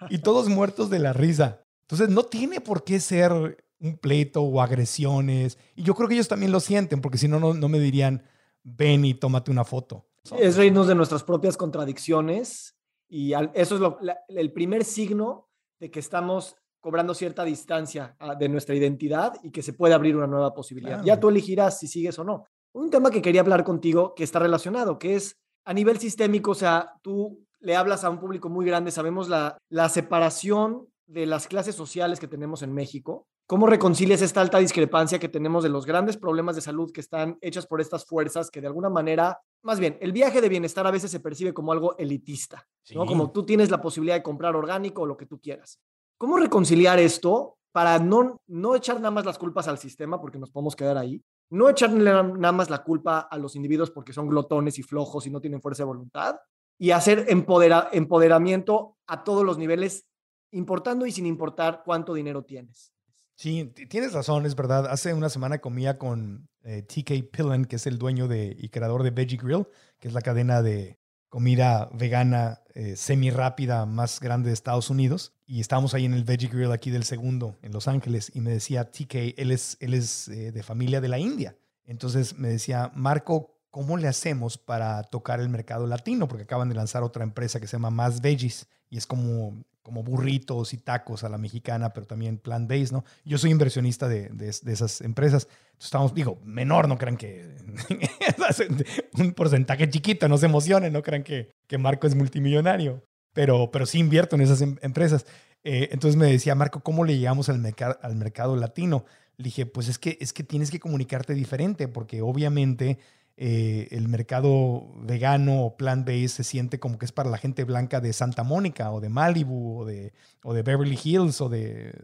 Speaker 1: Y todos muertos de la risa. Entonces, no tiene por qué ser un pleito o agresiones. Y yo creo que ellos también lo sienten, porque si no, no me dirían, ven y tómate una foto.
Speaker 3: Es reírnos de nuestras propias contradicciones y eso es lo, el primer signo de que estamos cobrando cierta distancia ah, de nuestra identidad y que se puede abrir una nueva posibilidad. Ya tú elegirás si sigues o no. Un tema que quería hablar contigo que está relacionado, que es a nivel sistémico, o sea, tú le hablas a un público muy grande, sabemos la, la separación de las clases sociales que tenemos en México. ¿Cómo reconcilias esta alta discrepancia que tenemos de los grandes problemas de salud que están hechas por estas fuerzas que de alguna manera, más bien, el viaje de bienestar a veces se percibe como algo elitista, ¿no? Como tú tienes la posibilidad de comprar orgánico o lo que tú quieras. ¿Cómo reconciliar esto para no, no echar nada más las culpas al sistema, porque nos podemos quedar ahí, no echarle nada más la culpa a los individuos porque son glotones y flojos y no tienen fuerza de voluntad, y hacer empoderamiento a todos los niveles, importando y sin importar cuánto dinero tienes?
Speaker 1: Sí, tienes razón, es verdad. Hace una semana comía con eh, TK Pillen, que es el dueño de, y creador de Veggie Grill, que es la cadena de comida vegana eh, semi rápida más grande de Estados Unidos. Y estábamos ahí en el Veggie Grill aquí del segundo, en Los Ángeles, y me decía TK, él es, él es eh, de familia de la India. Entonces me decía, Marco, ¿cómo le hacemos para tocar el mercado latino? Porque acaban de lanzar otra empresa que se llama Más Veggies y es como como burritos y tacos a la mexicana, pero también plant-based, ¿no? Yo soy inversionista de, de, esas empresas. Entonces estamos, digo, menor, no crean que un porcentaje chiquito, no se emocionen, no crean que, que Marco es multimillonario, pero, pero sí invierto en esas em, empresas. Eh, entonces me decía, Marco, ¿cómo le llegamos al, al mercado latino? Le dije, pues es que, es que tienes que comunicarte diferente, porque obviamente eh, el mercado vegano o plant-based se siente como que es para la gente blanca de Santa Mónica o de Malibu o de, o de Beverly Hills o de,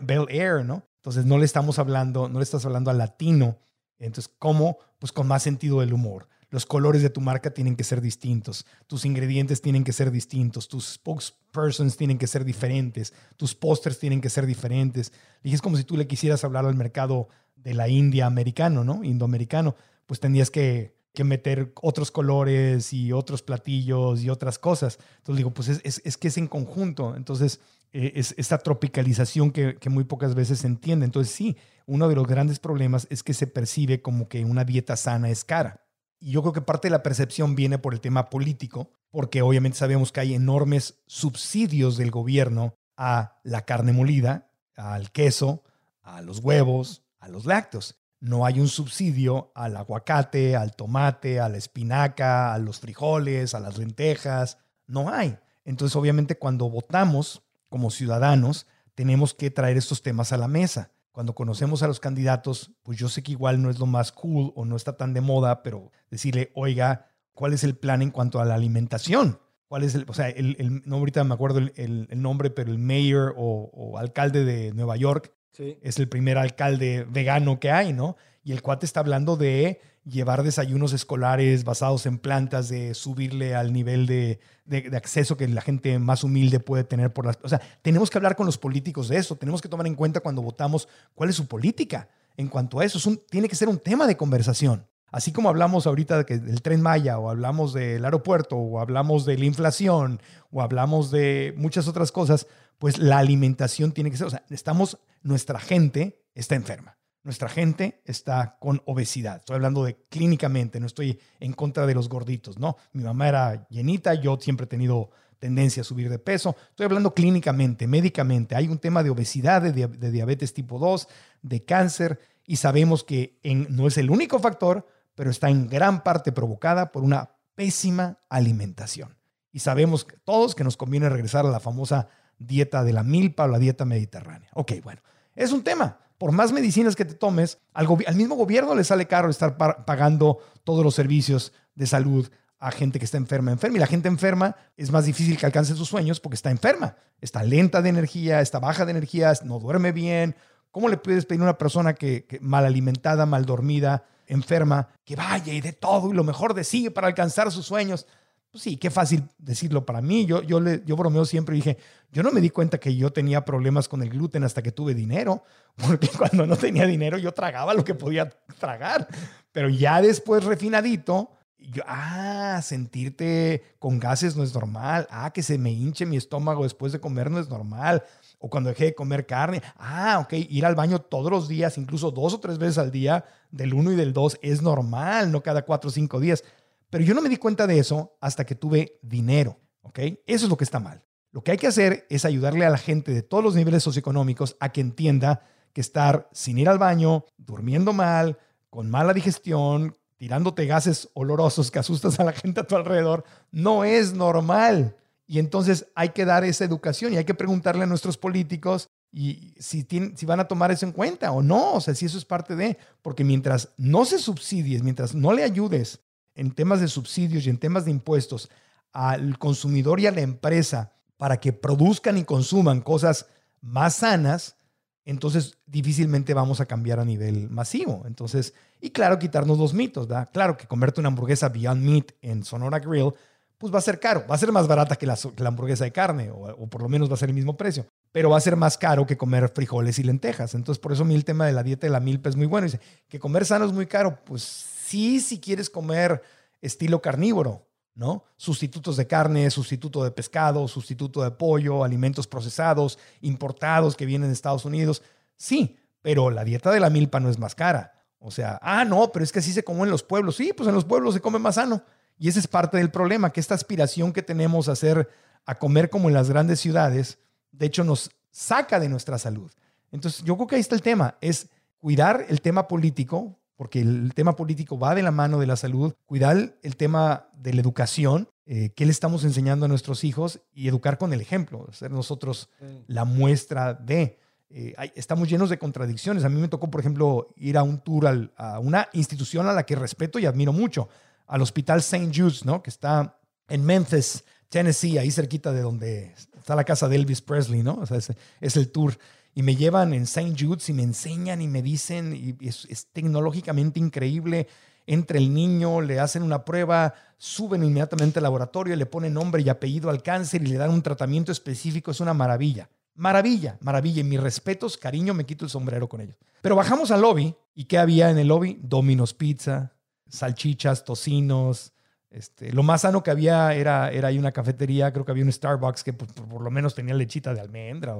Speaker 1: Bel, Air, ¿no? Entonces no le estamos hablando, no le estás hablando al latino. Entonces, ¿cómo? Pues con más sentido del humor. Los colores de tu marca tienen que ser distintos, tus ingredientes tienen que ser distintos, tus spokespersons tienen que ser diferentes, tus pósters tienen que ser diferentes. Y es como si tú le quisieras hablar al mercado de la India americano, ¿no? Indoamericano pues tendrías que, meter otros colores y otros platillos y otras cosas. Entonces digo, pues es, que es en conjunto. Entonces, eh, es esta tropicalización que, muy pocas veces se entiende. Entonces, sí, uno de los grandes problemas es que se percibe como que una dieta sana es cara. Y yo creo que parte de la percepción viene por el tema político, porque obviamente sabemos que hay enormes subsidios del gobierno a la carne molida, al queso, a los huevos, a los lácteos no hay un subsidio al aguacate, al tomate, a la espinaca, a los frijoles, a las lentejas. No hay. Entonces, obviamente, cuando votamos como ciudadanos, tenemos que traer estos temas a la mesa. Cuando conocemos a los candidatos, pues yo sé que igual no es lo más cool o no está tan de moda, pero decirle, oiga, ¿cuál es el plan en cuanto a la alimentación? ¿Cuál es el, o sea, el, no ahorita me acuerdo el, nombre, pero el mayor o, o alcalde de Nueva York es el primer alcalde vegano que hay, ¿no? Y el cuate está hablando de llevar desayunos escolares basados en plantas, de subirle al nivel de, acceso que la gente más humilde puede tener por las... O sea, tenemos que hablar con los políticos de eso, tenemos que tomar en cuenta cuando votamos cuál es su política en cuanto a eso. tiene que ser un tema de conversación. Así como hablamos ahorita del tren Maya, o hablamos del aeropuerto, o hablamos de la inflación, o hablamos de muchas otras cosas, pues la alimentación tiene que ser, o sea, estamos, nuestra gente está enferma. Nuestra gente está con obesidad. Estoy hablando de clínicamente, no estoy en contra de los gorditos, ¿no? Mi mamá era llenita, yo siempre he tenido tendencia a subir de peso. Estoy hablando clínicamente, médicamente. Hay un tema de obesidad, de, diabetes tipo 2, de cáncer, y sabemos que no es el único factor, pero está en gran parte provocada por una pésima alimentación. Y sabemos todos que nos conviene regresar a la famosa dieta de la milpa o la dieta mediterránea. Ok, bueno, es un tema. Por más medicinas que te tomes, al, mismo gobierno le sale caro estar pagando todos los servicios de salud a gente que está enferma, enferma. Y la gente enferma es más difícil que alcance sus sueños porque está enferma. Está lenta de energía, está baja de energía, no duerme bien. ¿Cómo le puedes pedir a una persona que, que mal alimentada, mal dormida, enferma, que vaya y de todo y lo mejor de sí para alcanzar sus sueños? Pues sí, qué fácil decirlo para mí. Yo, yo, yo bromeo siempre y dije, yo no me di cuenta que yo tenía problemas con el gluten hasta que tuve dinero, porque cuando no tenía dinero yo tragaba lo que podía tragar, pero ya después refinadito, yo, ah, sentirte con gases no es normal, ah, que se me hinche mi estómago después de comer no es normal, o cuando dejé de comer carne, ah, ok, ir al baño todos los días, incluso dos o tres veces al día, del uno y del dos, es normal, no cada cuatro o cinco días Pero yo no me di cuenta de eso hasta que tuve dinero, ¿ok? Eso es lo que está mal. Lo que hay que hacer es ayudarle a la gente de todos los niveles socioeconómicos a que entienda que estar sin ir al baño, durmiendo mal, con mala digestión, tirándote gases olorosos que asustas a la gente a tu alrededor, no es normal. Y entonces hay que dar esa educación y hay que preguntarle a nuestros políticos y si, si van a tomar eso en cuenta o no, o sea, si eso es parte de, porque mientras no se subsidies, mientras no le ayudes en temas de subsidios y en temas de impuestos al consumidor y a la empresa para que produzcan y consuman cosas más sanas, entonces difícilmente vamos a cambiar a nivel masivo. Entonces, y claro, quitarnos los mitos, ¿verdad? Claro que comerte una hamburguesa Beyond Meat en Sonora Grill, pues va a ser caro, va a ser más barata que la, hamburguesa de carne, o, por lo menos va a ser el mismo precio, pero va a ser más caro que comer frijoles y lentejas. Entonces, por eso a mí el tema de la dieta de la milpa es muy bueno. Dice, que comer sano es muy caro, pues sí, si quieres comer estilo carnívoro, ¿no? Sustitutos de carne, sustituto de pescado, sustituto de pollo, alimentos procesados, importados que vienen de Estados Unidos. Sí, pero la dieta de la milpa no es más cara. O sea, ah, no, pero es que así se come en los pueblos. Sí, pues en los pueblos se come más sano. Y ese es parte del problema, que esta aspiración que tenemos a hacer, a comer como en las grandes ciudades, de hecho nos saca de nuestra salud. Entonces, yo creo que ahí está el tema, es cuidar el tema político, porque el tema político va de la mano de la salud, cuidar el tema de la educación, eh, qué le estamos enseñando a nuestros hijos y educar con el ejemplo, ser nosotros la muestra de. Eh, estamos llenos de contradicciones. A mí me tocó, por ejemplo, ir a un tour a una institución a la que respeto y admiro mucho, al Hospital St. Jude's, ¿no? que está en Memphis, Tennessee, ahí cerquita de donde está la casa de Elvis Presley, ¿no? O sea, es, es el tour y me llevan en St. Jude's y me enseñan y me dicen, y es, tecnológicamente increíble. Entre el niño, le hacen una prueba, suben inmediatamente al laboratorio, le ponen nombre y apellido al cáncer y le dan un tratamiento específico. Es una maravilla. Maravilla, maravilla. Y mis respetos, cariño, me quito el sombrero con ellos. Pero bajamos al lobby y ¿qué había en el lobby? Domino's Pizza, salchichas, tocinos, este, lo más sano que había era, era ahí una cafetería, creo que había un Starbucks que por, lo menos tenía lechita de almendra,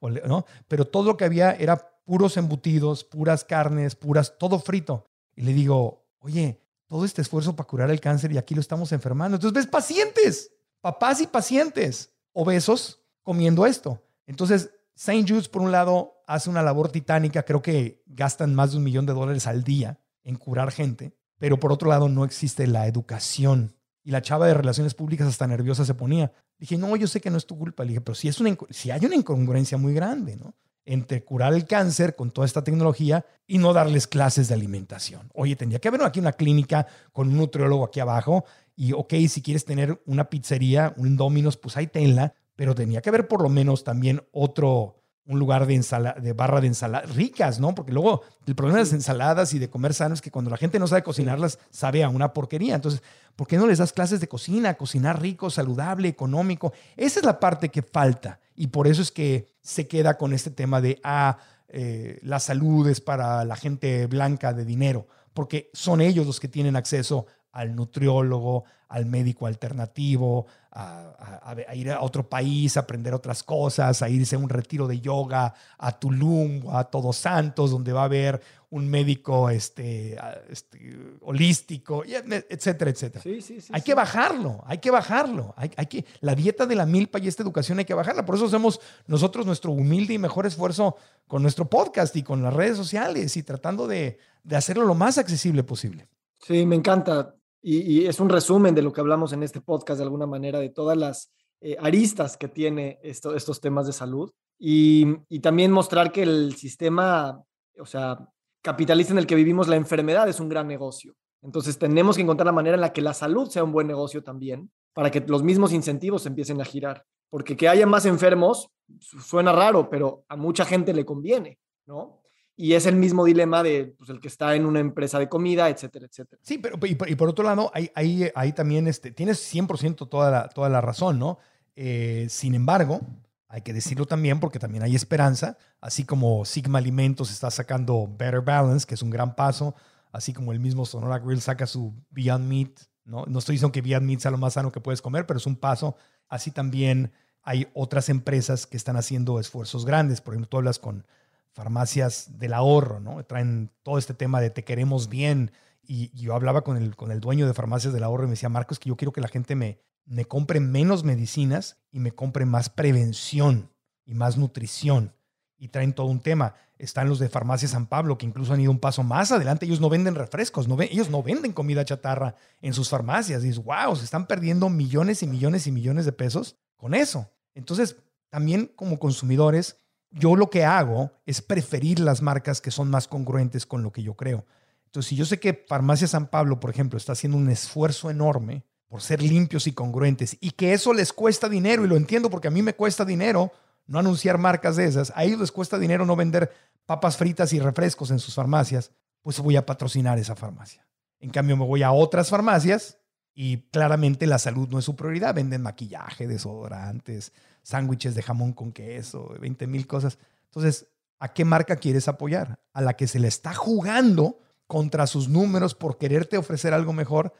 Speaker 1: o, ¿no? pero todo lo que había era puros embutidos, puras carnes, puras, todo frito. Y le digo, oye, todo este esfuerzo para curar el cáncer y aquí lo estamos enfermando. Entonces ves pacientes, papás y pacientes obesos comiendo esto. Entonces, St. Jude's, por un lado, hace una labor titánica, creo que gastan más de un millón de dólares al día en curar gente pero por otro lado no existe la educación. Y la chava de relaciones públicas hasta nerviosa se ponía. Dije, no, yo sé que no es tu culpa. Le dije, pero si, es una, si hay una incongruencia muy grande, ¿no? Entre curar el cáncer con toda esta tecnología y no darles clases de alimentación. Oye, tendría que haber aquí una clínica con un nutriólogo aquí abajo. Y, ok, si quieres tener una pizzería, un Domino's, pues ahí tenla. Pero tenía que haber por lo menos también otro, un lugar de, de barra de ensaladas ricas, ¿no? Porque luego el problema de las ensaladas y de comer sano es que cuando la gente no sabe cocinarlas, sabe a una porquería. Entonces, ¿por qué no les das clases de cocina? Cocinar rico, saludable, económico. Esa es la parte que falta. Y por eso es que se queda con este tema de, ah, eh, la salud es para la gente blanca de dinero, porque son ellos los que tienen acceso al nutriólogo, al médico alternativo, a, ir a otro país, a aprender otras cosas, a irse a un retiro de yoga a Tulum a Todos Santos, donde va a haber un médico este, este holístico, etcétera, etcétera. hay que bajarlo, hay que bajarlo. Hay, hay, que, la dieta de la milpa y esta educación hay que bajarla. Por eso hacemos nosotros nuestro humilde y mejor esfuerzo con nuestro podcast y con las redes sociales y tratando de, de hacerlo lo más accesible posible.
Speaker 3: Sí, me encanta. Y, es un resumen de lo que hablamos en este podcast de alguna manera, de todas las eh, aristas que tiene estos temas de salud. Y, también mostrar que el sistema, o sea, capitalista en el que vivimos, la enfermedad es un gran negocio. Entonces tenemos que encontrar la manera en la que la salud sea un buen negocio también, para que los mismos incentivos empiecen a girar. Porque que haya más enfermos suena raro, pero a mucha gente le conviene, ¿no? Y es el mismo dilema de pues, el que está en una empresa de comida, etcétera, etcétera.
Speaker 1: Sí, pero y por, otro lado, hay, también, este, tienes 100% toda la, toda la razón, ¿no? Eh, sin embargo, hay que decirlo también porque también hay esperanza, así como Sigma Alimentos está sacando Better Balance, que es un gran paso, así como el mismo Sonora Grill saca su Beyond Meat, ¿no? No estoy diciendo que Beyond Meat sea lo más sano que puedes comer, pero es un paso. Así también hay otras empresas que están haciendo esfuerzos grandes. Por ejemplo, tú hablas con farmacias del ahorro, ¿no? Traen todo este tema de te queremos bien y yo hablaba con el, con el dueño de farmacias del ahorro y me decía, Marcos, que yo quiero que la gente me, me compre menos medicinas y me compre más prevención y más nutrición. Y traen todo un tema. Están los de Farmacia San Pablo, que incluso han ido un paso más adelante. Ellos no venden refrescos, no ellos no venden comida chatarra en sus farmacias. Dices, wow, se están perdiendo millones y millones y millones de pesos con eso. Entonces, también como consumidores, yo lo que hago es preferir las marcas que son más congruentes con lo que yo creo. Entonces, si yo sé que Farmacia San Pablo, por ejemplo, está haciendo un esfuerzo enorme por ser limpios y congruentes y que eso les cuesta dinero, y lo entiendo porque a mí me cuesta dinero no anunciar marcas de esas, a ellos les cuesta dinero no vender papas fritas y refrescos en sus farmacias, pues voy a patrocinar esa farmacia. En cambio, me voy a otras farmacias y claramente la salud no es su prioridad. Venden maquillaje, desodorantes, sándwiches de jamón con queso, 20 mil cosas. Entonces, ¿a qué marca quieres apoyar? A la que se le está jugando contra sus números por quererte ofrecer algo mejor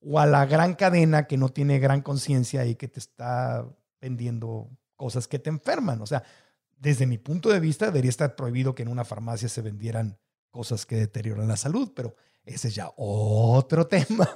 Speaker 1: o a la gran cadena que no tiene gran conciencia y que te está vendiendo cosas que te enferman. O sea, desde mi punto de vista debería estar prohibido que en una farmacia se vendieran cosas que deterioran la salud, pero ese es ya otro tema.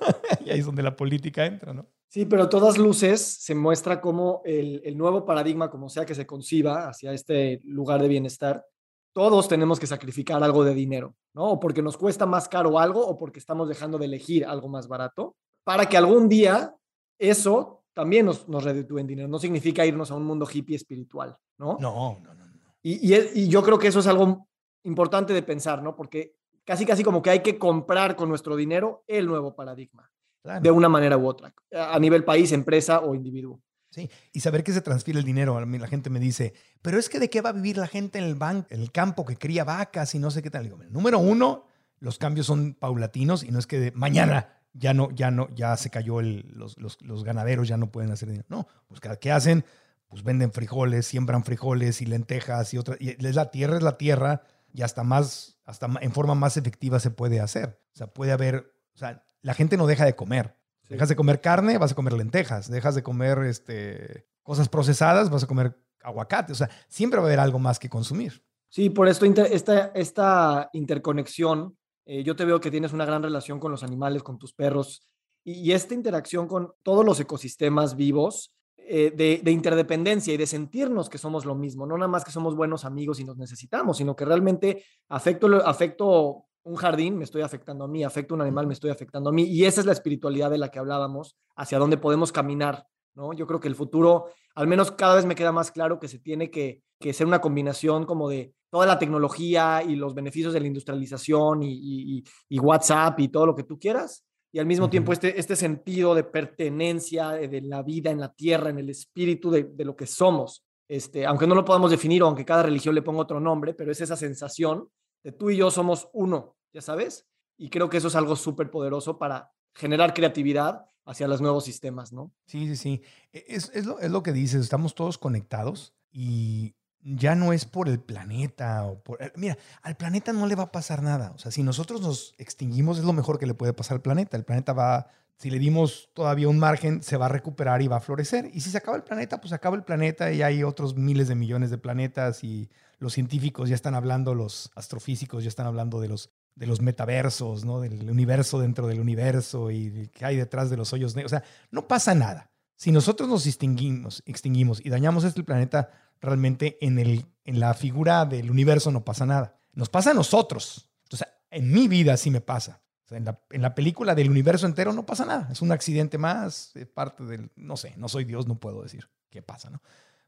Speaker 1: y ahí es donde la política entra, ¿no?
Speaker 3: Sí, pero todas luces se muestra como el, el nuevo paradigma, como sea que se conciba hacia este lugar de bienestar, todos tenemos que sacrificar algo de dinero, ¿no? O porque nos cuesta más caro algo o porque estamos dejando de elegir algo más barato, para que algún día eso también nos, nos reditúe en dinero. No significa irnos a un mundo hippie espiritual, ¿no?
Speaker 1: No, no, no.
Speaker 3: Y, y, yo creo que eso es algo importante de pensar, ¿no? Porque casi, casi como que hay que comprar con nuestro dinero el nuevo paradigma, de una manera u otra, a nivel país, empresa o individuo.
Speaker 1: Sí, y saber que se transfiere el dinero. A mí la gente me dice, pero es que de qué va a vivir la gente en el, banco, el campo que cría vacas y no sé qué tal. Digo, número uno, los cambios son paulatinos y no es que de mañana ya no, ya no, ya se cayó el, los, los, los, ganaderos, ya no pueden hacer dinero. No, pues ¿qué hacen? Pues venden frijoles, siembran frijoles y lentejas y otras. Y es la tierra, es la tierra y hasta más, hasta en forma más efectiva se puede hacer. O sea, puede haber, o sea, la gente no deja de comer. Dejas de comer carne, vas a comer lentejas. Dejas de comer este, cosas procesadas, vas a comer aguacate. O sea, siempre va a haber algo más que consumir.
Speaker 3: Sí, por esto esta, esta interconexión, eh, yo te veo que tienes una gran relación con los animales, con tus perros, y, esta interacción con todos los ecosistemas vivos, eh, de, de, interdependencia y de sentirnos que somos lo mismo, no nada más que somos buenos amigos y nos necesitamos, sino que realmente afecto, afecto un jardín, me estoy afectando a mí, afecto un animal, me estoy afectando a mí. Y esa es la espiritualidad de la que hablábamos, hacia dónde podemos caminar, ¿no? Yo creo que el futuro, al menos cada vez me queda más claro que se tiene que, que ser una combinación como de toda la tecnología y los beneficios de la industrialización y, y, WhatsApp y todo lo que tú quieras, y al mismo tiempo este, este sentido de pertenencia de, la vida en la tierra, en el espíritu de, de, lo que somos. Este, aunque no lo podamos definir o aunque cada religión le ponga otro nombre, pero es esa sensación tú y yo somos uno, ya sabes, y creo que eso es algo súper poderoso para generar creatividad hacia los nuevos sistemas, ¿no?
Speaker 1: Sí, sí, sí. E, es, es, lo, es lo que dices, estamos todos conectados y ya no es por el planeta o por... Eh, mira, al planeta no le va a pasar nada. O sea, si nosotros nos extinguimos es lo mejor que le puede pasar al planeta. El planeta va, si le dimos todavía un margen, se va a recuperar y va a florecer. Y si se acaba el planeta, pues acaba el planeta y hay otros miles de millones de planetas y los científicos ya están hablando, los astrofísicos ya están hablando de los, de los metaversos, ¿no? del universo dentro del universo y qué hay detrás de los hoyos negros. O sea, no pasa nada. Si nosotros nos extinguimos, extinguimos y dañamos este planeta, realmente en, el, en la figura del universo no pasa nada. Nos pasa a nosotros. Sea, en mi vida sí me pasa. En, la, película del universo entero no pasa nada. Es un accidente más, parte del, no sé, no soy Dios, no puedo decir qué pasa, ¿no?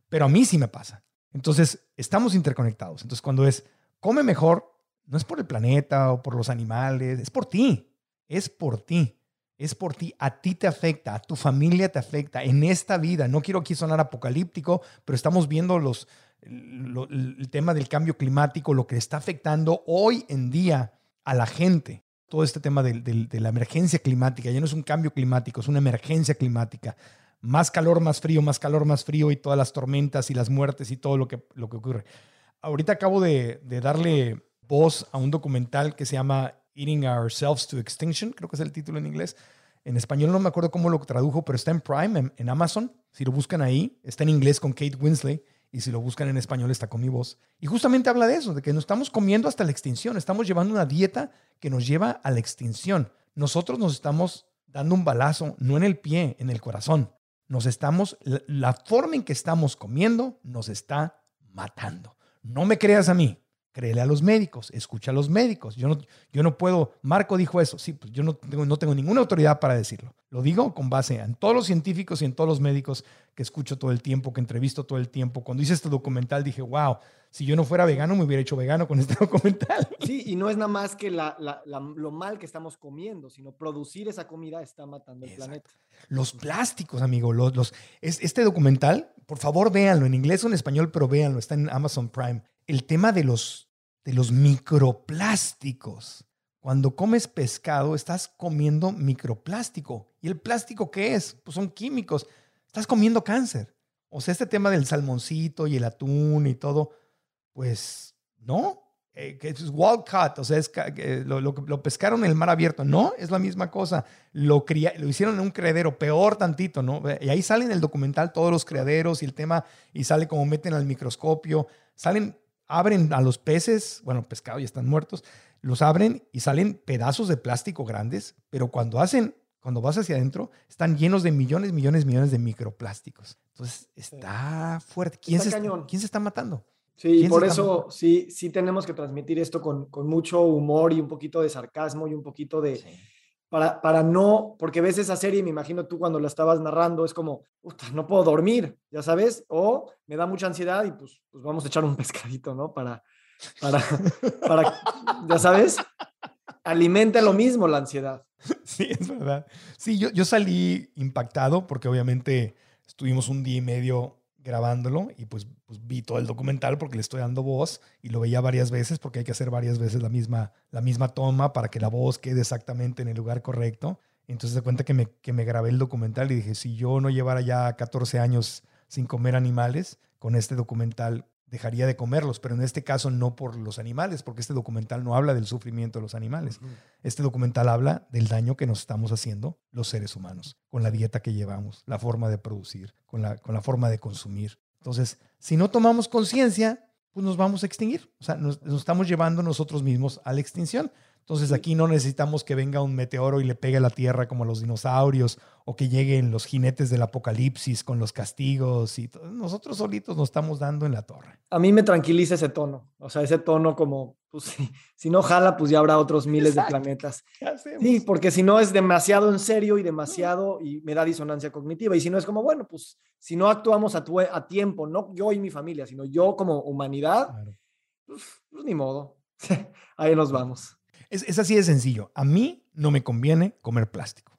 Speaker 1: Pero a mí sí me pasa. Entonces, estamos interconectados. Entonces, cuando es, come mejor, no es por el planeta o por los animales, es por ti. Es por ti. Es por ti. A ti te afecta, a tu familia te afecta. En esta vida, no quiero aquí sonar apocalíptico, pero estamos viendo los, el tema del cambio climático, lo que está afectando hoy en día a la gente. Todo este tema de, la emergencia climática, ya no es un cambio climático, es una emergencia climática más calor, más frío, más calor, más frío y todas las tormentas y las muertes y todo lo que, ocurre. Ahorita acabo de, darle voz a un documental que se llama Eating Ourselves to Extinction, creo que es el título en inglés. En español no me acuerdo cómo lo tradujo, pero está en Prime, en, Amazon. Si lo buscan ahí, está en inglés con Kate Winsley y si lo buscan en español está con mi voz. Y justamente habla de eso, de que nos estamos comiendo hasta la extinción, estamos llevando una dieta que nos lleva a la extinción. nosotros nos estamos dando un balazo, no en el pie, en el corazón. Nos estamos, la, forma en que estamos comiendo nos está matando. No me creas a mí, créele a los médicos, escucha a los médicos. Yo no, yo no puedo, Marco dijo eso, sí, pues yo no tengo, no tengo ninguna autoridad para decirlo. Lo digo con base en todos los científicos y en todos los médicos que escucho todo el tiempo, que entrevisto todo el tiempo. Cuando hice este documental dije, wow, si yo no fuera vegano me hubiera hecho vegano con este documental.
Speaker 3: Sí, y no es nada más que lo mal que estamos comiendo, sino producir esa comida está matando el planeta.
Speaker 1: Los plásticos, amigo, los, los, este documental, por favor véanlo en inglés o en español, pero véanlo, está en Amazon Prime. El tema de los de los microplásticos. Cuando comes pescado, estás comiendo microplástico. ¿Y el plástico qué es? Pues son químicos. Estás comiendo cáncer. O sea, este tema del salmoncito y el atún y todo, pues no. Eh, es cut, o sea, es, lo, lo, pescaron en el mar abierto. No, es la misma cosa. Lo, lo hicieron en un criadero, peor tantito, ¿no? Y ahí salen en el documental todos los criaderos y el tema, y sale como meten al microscopio. Salen abren a los peces, bueno, pescado ya están muertos, los abren y salen pedazos de plástico grandes, pero cuando hacen, cuando vas hacia adentro, están llenos de millones, millones, millones de microplásticos. Entonces, está fuerte. ¿Quién, se, ¿quién se está matando?
Speaker 3: Sí, por eso sí, sí tenemos que transmitir esto con, con, mucho humor y un poquito de sarcasmo y un poquito de, para, para no, porque ves esa serie, me imagino tú cuando la estabas narrando, es como, no puedo dormir, ya sabes, o me da mucha ansiedad y pues, pues vamos a echar un pescadito, ¿no? Para, para, para, ya sabes, alimenta lo mismo la ansiedad.
Speaker 1: Sí, es verdad. Sí, yo, yo salí impactado porque obviamente estuvimos un día y medio grabándolo y pues, pues, vi todo el documental porque le estoy dando voz y lo veía varias veces porque hay que hacer varias veces la misma, la misma toma para que la voz quede exactamente en el lugar correcto. Entonces se cuenta que me, que me grabé el documental y dije, si yo no llevara ya 14 años sin comer animales, con este documental dejaría de comerlos, pero en este caso no por los animales, porque este documental no habla del sufrimiento de los animales. Este documental habla del daño que nos estamos haciendo los seres humanos, con la dieta que llevamos, la forma de producir, con la, con la forma de consumir. Entonces, si no tomamos conciencia, pues nos vamos a extinguir. O sea, nos, nos estamos llevando nosotros mismos a la extinción. Entonces aquí no necesitamos que venga un meteoro y le pegue a la Tierra como a los dinosaurios o que lleguen los jinetes del apocalipsis con los castigos y nosotros solitos nos estamos dando en la torre.
Speaker 3: A mí me tranquiliza ese tono, o sea, ese tono como, pues si, no jala, pues ya habrá otros miles de planetas. Sí, porque si no es demasiado en serio y demasiado y me da disonancia cognitiva. Y si no es como, bueno, pues si no actuamos a, a tiempo, no yo y mi familia, sino yo como humanidad, pues, pues ni modo, ahí nos vamos.
Speaker 1: Es, así de sencillo. A mí no me conviene comer plástico.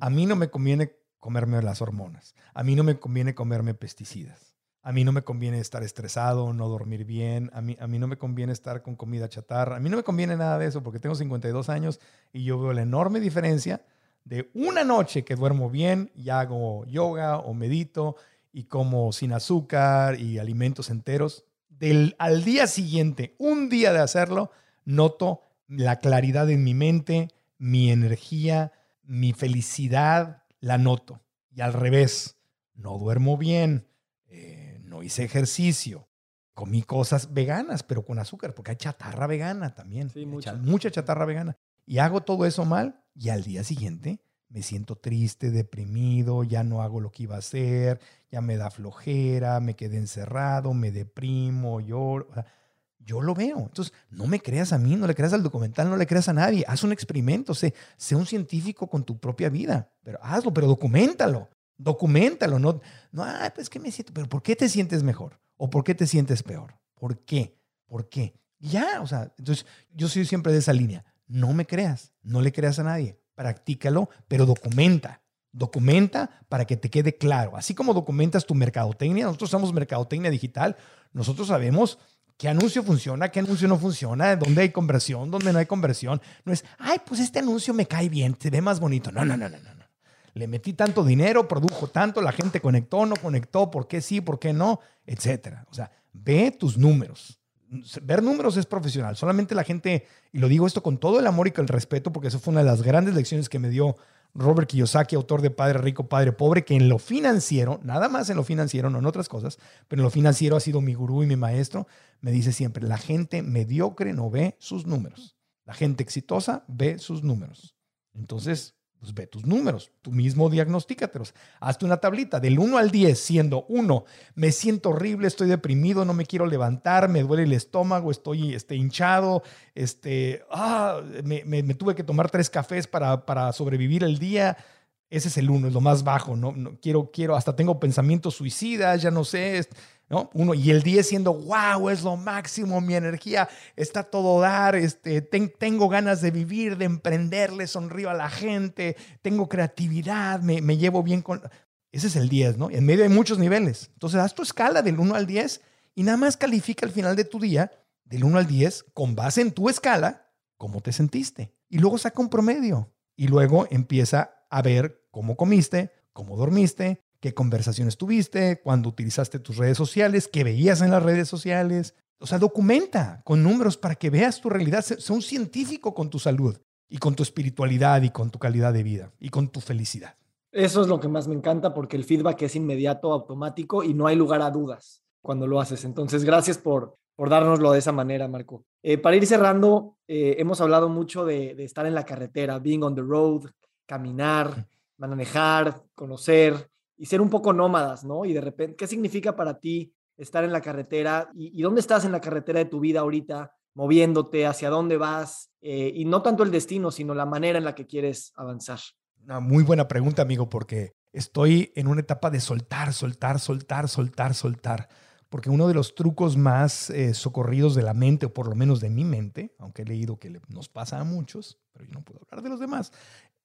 Speaker 1: A mí no me conviene comerme las hormonas. A mí no me conviene comerme pesticidas. A mí no me conviene estar estresado, no dormir bien. A mí, a mí no me conviene estar con comida chatarra. A mí no me conviene nada de eso porque tengo 52 años y yo veo la enorme diferencia de una noche que duermo bien y hago yoga o medito y como sin azúcar y alimentos enteros. Del, al día siguiente, un día de hacerlo, noto la claridad en mi mente, mi energía, mi felicidad, la noto. Y al revés, no duermo bien, eh, no hice ejercicio, comí cosas veganas, pero con azúcar, porque hay chatarra vegana también. mucha. mucha chatarra vegana. Y hago todo eso mal y al día siguiente me siento triste, deprimido, ya no hago lo que iba a hacer, ya me da flojera, me quedé encerrado, me deprimo, lloro. Yo lo veo. Entonces, no me creas a mí, no le creas al documental, no le creas a nadie. Haz un experimento, sé, sé un científico con tu propia vida. Pero hazlo, pero documentalo. Documentalo. No, no, ay, pues que me siento, pero ¿por qué te sientes mejor? ¿O por qué te sientes peor? ¿Por qué? ¿Por qué? Ya, o sea, entonces yo soy siempre de esa línea. No me creas, no le creas a nadie. Practícalo, pero documenta. Documenta para que te quede claro. Así como documentas tu mercadotecnia, nosotros somos mercadotecnia digital, nosotros sabemos qué anuncio funciona, qué anuncio no funciona, dónde hay conversión, dónde no hay conversión. No es, ay, pues este anuncio me cae bien, se ve más bonito. No, no, no, no, no. Le metí tanto dinero, produjo tanto, la gente conectó, no conectó, por qué sí, por qué no, etcétera. O sea, ve tus números. Ver números es profesional. Solamente la gente, y lo digo esto con todo el amor y con el respeto, porque eso fue una de las grandes lecciones que me dio Robert Kiyosaki, autor de Padre Rico, Padre Pobre, que en lo financiero, nada más en lo financiero, no en otras cosas, pero en lo financiero ha sido mi gurú y mi maestro, me dice siempre, la gente mediocre no ve sus números. La gente exitosa ve sus números. Entonces, pues ve tus números, tú mismo diagnostícatelos. Hazte una tablita del 1 al 10, siendo 1, me siento horrible, estoy deprimido, no me quiero levantar, me duele el estómago, estoy este, hinchado, este, ah, me, tuve que tomar tres cafés para, para sobrevivir el día. Ese es el 1, es lo más bajo, no quiero, quiero, hasta tengo pensamientos suicidas, ya no sé. ¿No? Uno, y el 10 siendo, wow, es lo máximo, mi energía está todo dar, este, tengo ganas de vivir, de emprender, le sonrío a la gente, tengo creatividad, me, me llevo bien con... Ese es el 10, ¿no? En medio hay muchos niveles. Entonces, haz tu escala del 1 al 10 y nada más califica al final de tu día, del 1 al 10, con base en tu escala, cómo te sentiste. Y luego saca un promedio. Y luego empieza a ver cómo comiste, cómo dormiste, qué conversaciones tuviste, cuando utilizaste tus redes sociales, qué veías en las redes sociales. O sea, documenta con números para que veas tu realidad. Sé un científico con tu salud y con tu espiritualidad y con tu calidad de vida y con tu felicidad.
Speaker 3: Eso es lo que más me encanta porque el feedback es inmediato, automático y no hay lugar a dudas cuando lo haces. Entonces, gracias por, por dárnoslo de esa manera, Marco. Eh, para ir cerrando, eh, hemos hablado mucho de, de, estar en la carretera, being on the road, caminar, manejar, conocer y ser un poco nómadas, ¿no? Y de repente, ¿qué significa para ti estar en la carretera? ¿Y, dónde estás en la carretera de tu vida ahorita? moviéndote, hacia dónde vas, eh, y no tanto el destino, sino la manera en la que quieres avanzar.
Speaker 1: Una muy buena pregunta, amigo, porque estoy en una etapa de soltar, soltar, soltar, soltar, soltar. Porque uno de los trucos más eh, socorridos de la mente, o por lo menos de mi mente, aunque he leído que nos pasa a muchos, pero yo no puedo hablar de los demás,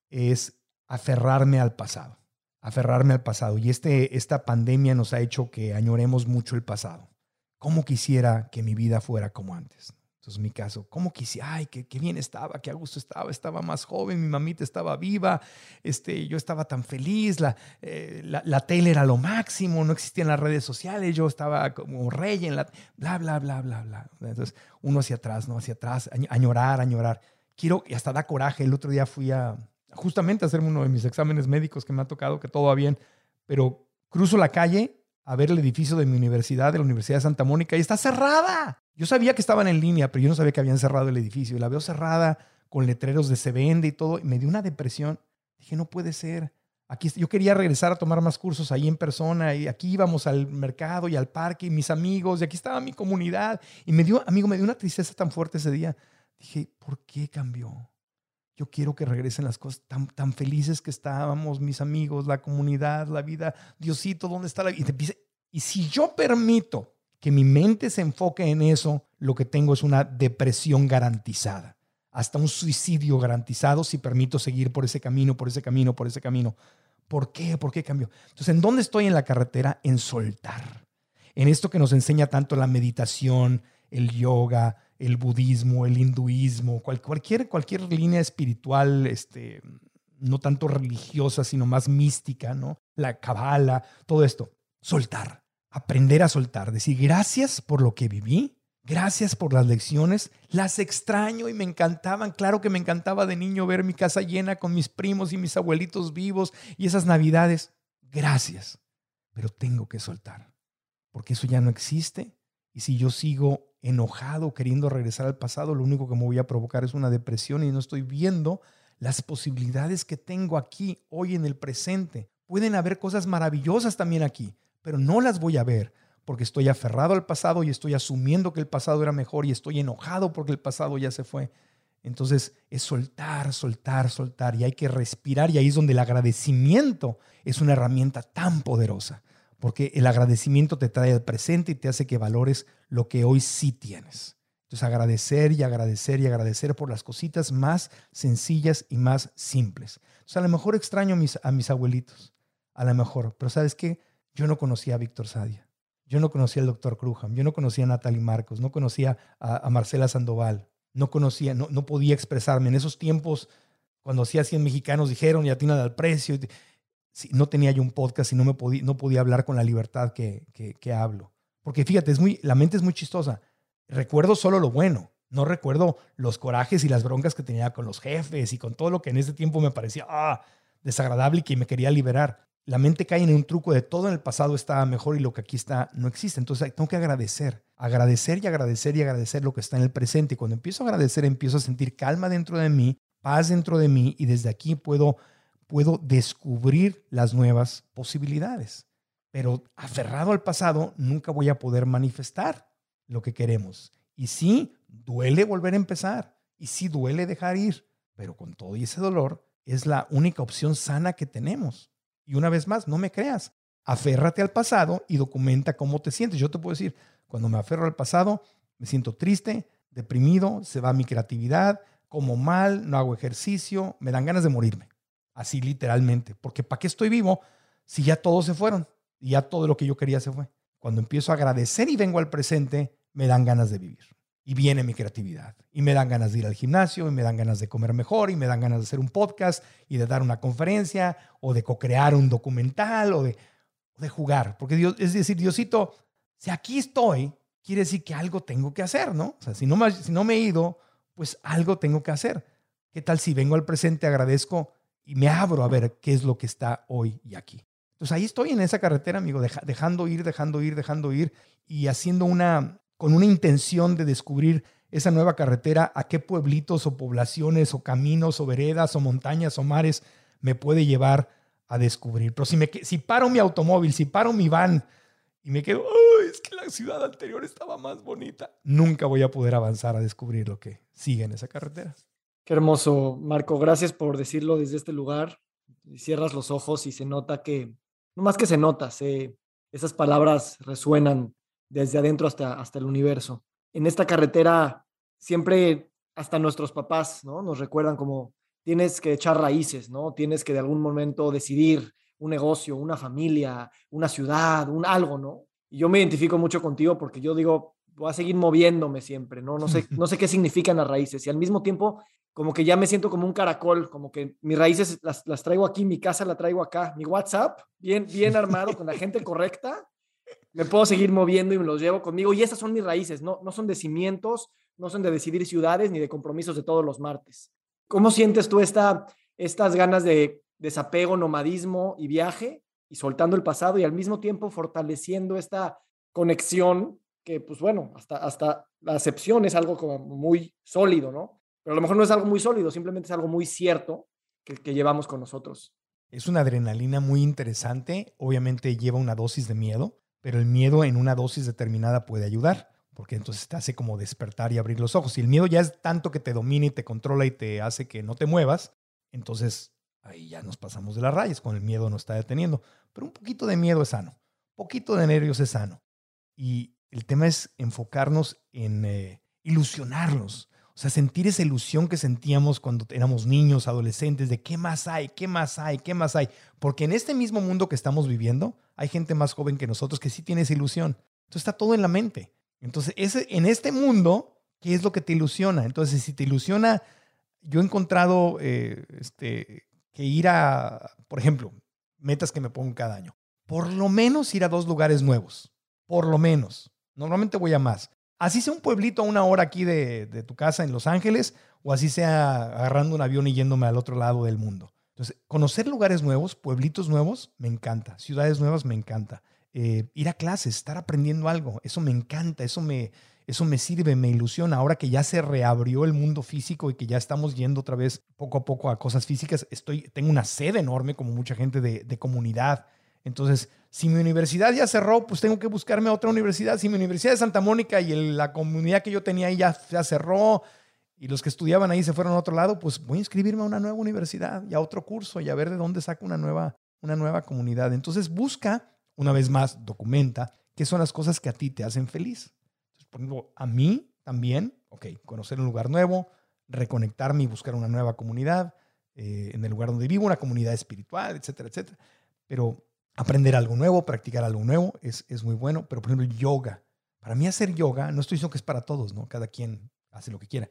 Speaker 1: es aferrarme al pasado aferrarme al pasado. Y este, esta pandemia nos ha hecho que añoremos mucho el pasado. ¿Cómo quisiera que mi vida fuera como antes? Entonces, mi caso, ¿cómo quisiera? Ay, qué, qué, bien estaba, qué a gusto estaba, estaba más joven, mi mamita estaba viva, este, yo estaba tan feliz, la, eh, la, la, tele era lo máximo, no existían las redes sociales, yo estaba como rey en la... bla, bla, bla, bla, bla. Entonces, uno hacia atrás, ¿no? Hacia atrás, añorar, añorar. Quiero, y hasta da coraje. El otro día fui a, justamente hacerme uno de mis exámenes médicos que me ha tocado, que todo va bien, pero cruzo la calle a ver el edificio de mi universidad, de la Universidad de Santa Mónica, y está cerrada. Yo sabía que estaban en línea, pero yo no sabía que habían cerrado el edificio. Y la veo cerrada con letreros de se vende y todo. Y me dio una depresión. Dije, no puede ser. Aquí, yo quería regresar a tomar más cursos ahí en persona y aquí íbamos al mercado y al parque y mis amigos y aquí estaba mi comunidad. Y me dio, amigo, me dio una tristeza tan fuerte ese día. Dije, ¿por qué cambió? Yo quiero que regresen las cosas tan, tan felices que estábamos, mis amigos, la comunidad, la vida. Diosito, ¿dónde está la vida? Y, si yo permito que mi mente se enfoque en eso, lo que tengo es una depresión garantizada. Hasta un suicidio garantizado si permito seguir por ese camino, por ese camino, por ese camino. ¿Por qué? ¿Por qué cambio? Entonces, ¿en dónde estoy en la carretera? En soltar. En esto que nos enseña tanto la meditación, el yoga, el budismo, el hinduismo, cualquier, cualquier línea espiritual, este, no tanto religiosa, sino más mística, ¿no? La cabala, todo esto. Soltar, aprender a soltar, decir gracias por lo que viví, gracias por las lecciones, las extraño y me encantaban. Claro que me encantaba de niño ver mi casa llena con mis primos y mis abuelitos vivos y esas navidades. Gracias, pero tengo que soltar, porque eso ya no existe. Y si yo sigo enojado, queriendo regresar al pasado, lo único que me voy a provocar es una depresión y no estoy viendo las posibilidades que tengo aquí, hoy en el presente. Pueden haber cosas maravillosas también aquí, pero no las voy a ver porque estoy aferrado al pasado y estoy asumiendo que el pasado era mejor y estoy enojado porque el pasado ya se fue. Entonces es soltar, soltar, soltar y hay que respirar y ahí es donde el agradecimiento es una herramienta tan poderosa porque el agradecimiento te trae al presente y te hace que valores lo que hoy sí tienes. Entonces agradecer y agradecer y agradecer por las cositas más sencillas y más simples. Entonces a lo mejor extraño a mis, abuelitos, a lo mejor, pero ¿sabes qué? Yo no conocía a Víctor Sadia, yo no conocía al doctor Crujam, yo no conocía a Natalie Marcos, no conocía a, Marcela Sandoval, no conocía, no, no podía expresarme. En esos tiempos, cuando hacía 100 mexicanos dijeron y atinan al precio, no tenía yo un podcast y no, me podía, no podía hablar con la libertad que, que, hablo. Porque fíjate, es muy, la mente es muy chistosa. Recuerdo solo lo bueno. No recuerdo los corajes y las broncas que tenía con los jefes y con todo lo que en ese tiempo me parecía ah, desagradable y que me quería liberar. La mente cae en un truco de todo en el pasado estaba mejor y lo que aquí está no existe. Entonces tengo que agradecer, agradecer y agradecer y agradecer lo que está en el presente. Y cuando empiezo a agradecer, empiezo a sentir calma dentro de mí, paz dentro de mí y desde aquí puedo, puedo descubrir las nuevas posibilidades. Pero aferrado al pasado, nunca voy a poder manifestar lo que queremos. Y sí, duele volver a empezar. Y sí, duele dejar ir. Pero con todo y ese dolor, es la única opción sana que tenemos. Y una vez más, no me creas. Aférrate al pasado y documenta cómo te sientes. Yo te puedo decir, cuando me aferro al pasado, me siento triste, deprimido, se va mi creatividad, como mal, no hago ejercicio, me dan ganas de morirme. Así literalmente. Porque ¿para qué estoy vivo si ya todos se fueron? Y ya todo lo que yo quería se fue. Cuando empiezo a agradecer y vengo al presente, me dan ganas de vivir. Y viene mi creatividad. Y me dan ganas de ir al gimnasio, y me dan ganas de comer mejor, y me dan ganas de hacer un podcast, y de dar una conferencia, o de co-crear un documental, o de, de jugar. Porque Dios, es decir, Diosito, si aquí estoy, quiere decir que algo tengo que hacer, ¿no? O sea, si no me, si no me he ido, pues algo tengo que hacer. ¿Qué tal si vengo al presente, agradezco y me abro a ver qué es lo que está hoy y aquí? Entonces ahí estoy en esa carretera, amigo, dejando ir, dejando ir, dejando ir y haciendo una, con una intención de descubrir esa nueva carretera, a qué pueblitos o poblaciones o caminos o veredas o montañas o mares me puede llevar a descubrir. Pero si, me, si paro mi automóvil, si paro mi van y me quedo, es que la ciudad anterior estaba más bonita, nunca voy a poder avanzar a descubrir lo que sigue en esa carretera.
Speaker 3: Qué hermoso, Marco. Gracias por decirlo desde este lugar. Cierras los ojos y se nota que no más que se nota, esas palabras resuenan desde adentro hasta, hasta el universo. En esta carretera siempre hasta nuestros papás ¿no? nos recuerdan como tienes que echar raíces, ¿no? Tienes que de algún momento decidir un negocio, una familia, una ciudad, un algo, ¿no? Y yo me identifico mucho contigo porque yo digo, voy a seguir moviéndome siempre, ¿no? No sé, no sé qué significan las raíces y al mismo tiempo como que ya me siento como un caracol, como que mis raíces las, las traigo aquí, mi casa la traigo acá, mi WhatsApp bien, bien armado con la gente correcta, me puedo seguir moviendo y me los llevo conmigo y esas son mis raíces, no, no son de cimientos, no son de decidir ciudades ni de compromisos de todos los martes. ¿Cómo sientes tú esta, estas ganas de desapego, nomadismo y viaje y soltando el pasado y al mismo tiempo fortaleciendo esta conexión que, pues bueno, hasta, hasta la acepción es algo como muy sólido, ¿no? Pero a lo mejor no es algo muy sólido, simplemente es algo muy cierto que, que llevamos con nosotros.
Speaker 1: Es una adrenalina muy interesante, obviamente lleva una dosis de miedo, pero el miedo en una dosis determinada puede ayudar, porque entonces te hace como despertar y abrir los ojos. Si el miedo ya es tanto que te domina y te controla y te hace que no te muevas, entonces ahí ya nos pasamos de las rayas, con el miedo nos está deteniendo. Pero un poquito de miedo es sano, poquito de nervios es sano. Y el tema es enfocarnos en eh, ilusionarnos. O sea, sentir esa ilusión que sentíamos cuando éramos niños, adolescentes, de qué más hay, qué más hay, qué más hay. Porque en este mismo mundo que estamos viviendo, hay gente más joven que nosotros que sí tiene esa ilusión. Entonces está todo en la mente. Entonces, en este mundo, ¿qué es lo que te ilusiona? Entonces, si te ilusiona, yo he encontrado eh, este, que ir a, por ejemplo, metas que me pongo cada año. Por lo menos ir a dos lugares nuevos. Por lo menos. Normalmente voy a más. Así sea un pueblito a una hora aquí de, tu casa en Los Ángeles o así sea agarrando un avión y yéndome al otro lado del mundo. Entonces, conocer lugares nuevos, pueblitos nuevos, me encanta. Ciudades nuevas, me encanta. Eh, ir a clases, estar aprendiendo algo, eso me encanta, eso me, eso me sirve, me ilusiona. Ahora que ya se reabrió el mundo físico y que ya estamos yendo otra vez poco a poco a cosas físicas, estoy, tengo una sed enorme como mucha gente de, de comunidad. Entonces, si mi universidad ya cerró, pues tengo que buscarme otra universidad. Si mi universidad de Santa Mónica y la comunidad que yo tenía ahí ya, ya cerró y los que estudiaban ahí se fueron a otro lado, pues voy a inscribirme a una nueva universidad y a otro curso y a ver de dónde saco una nueva, una nueva comunidad. Entonces busca, una vez más, documenta qué son las cosas que a ti te hacen feliz. por ejemplo, a mí también, ok, conocer un lugar nuevo, reconectarme y buscar una nueva comunidad eh, en el lugar donde vivo, una comunidad espiritual, etcétera, etcétera. Pero aprender algo nuevo, practicar algo nuevo, es, es muy bueno. Pero, por ejemplo, yoga. Para mí hacer yoga, no estoy diciendo que es para todos, ¿no? Cada quien hace lo que quiera.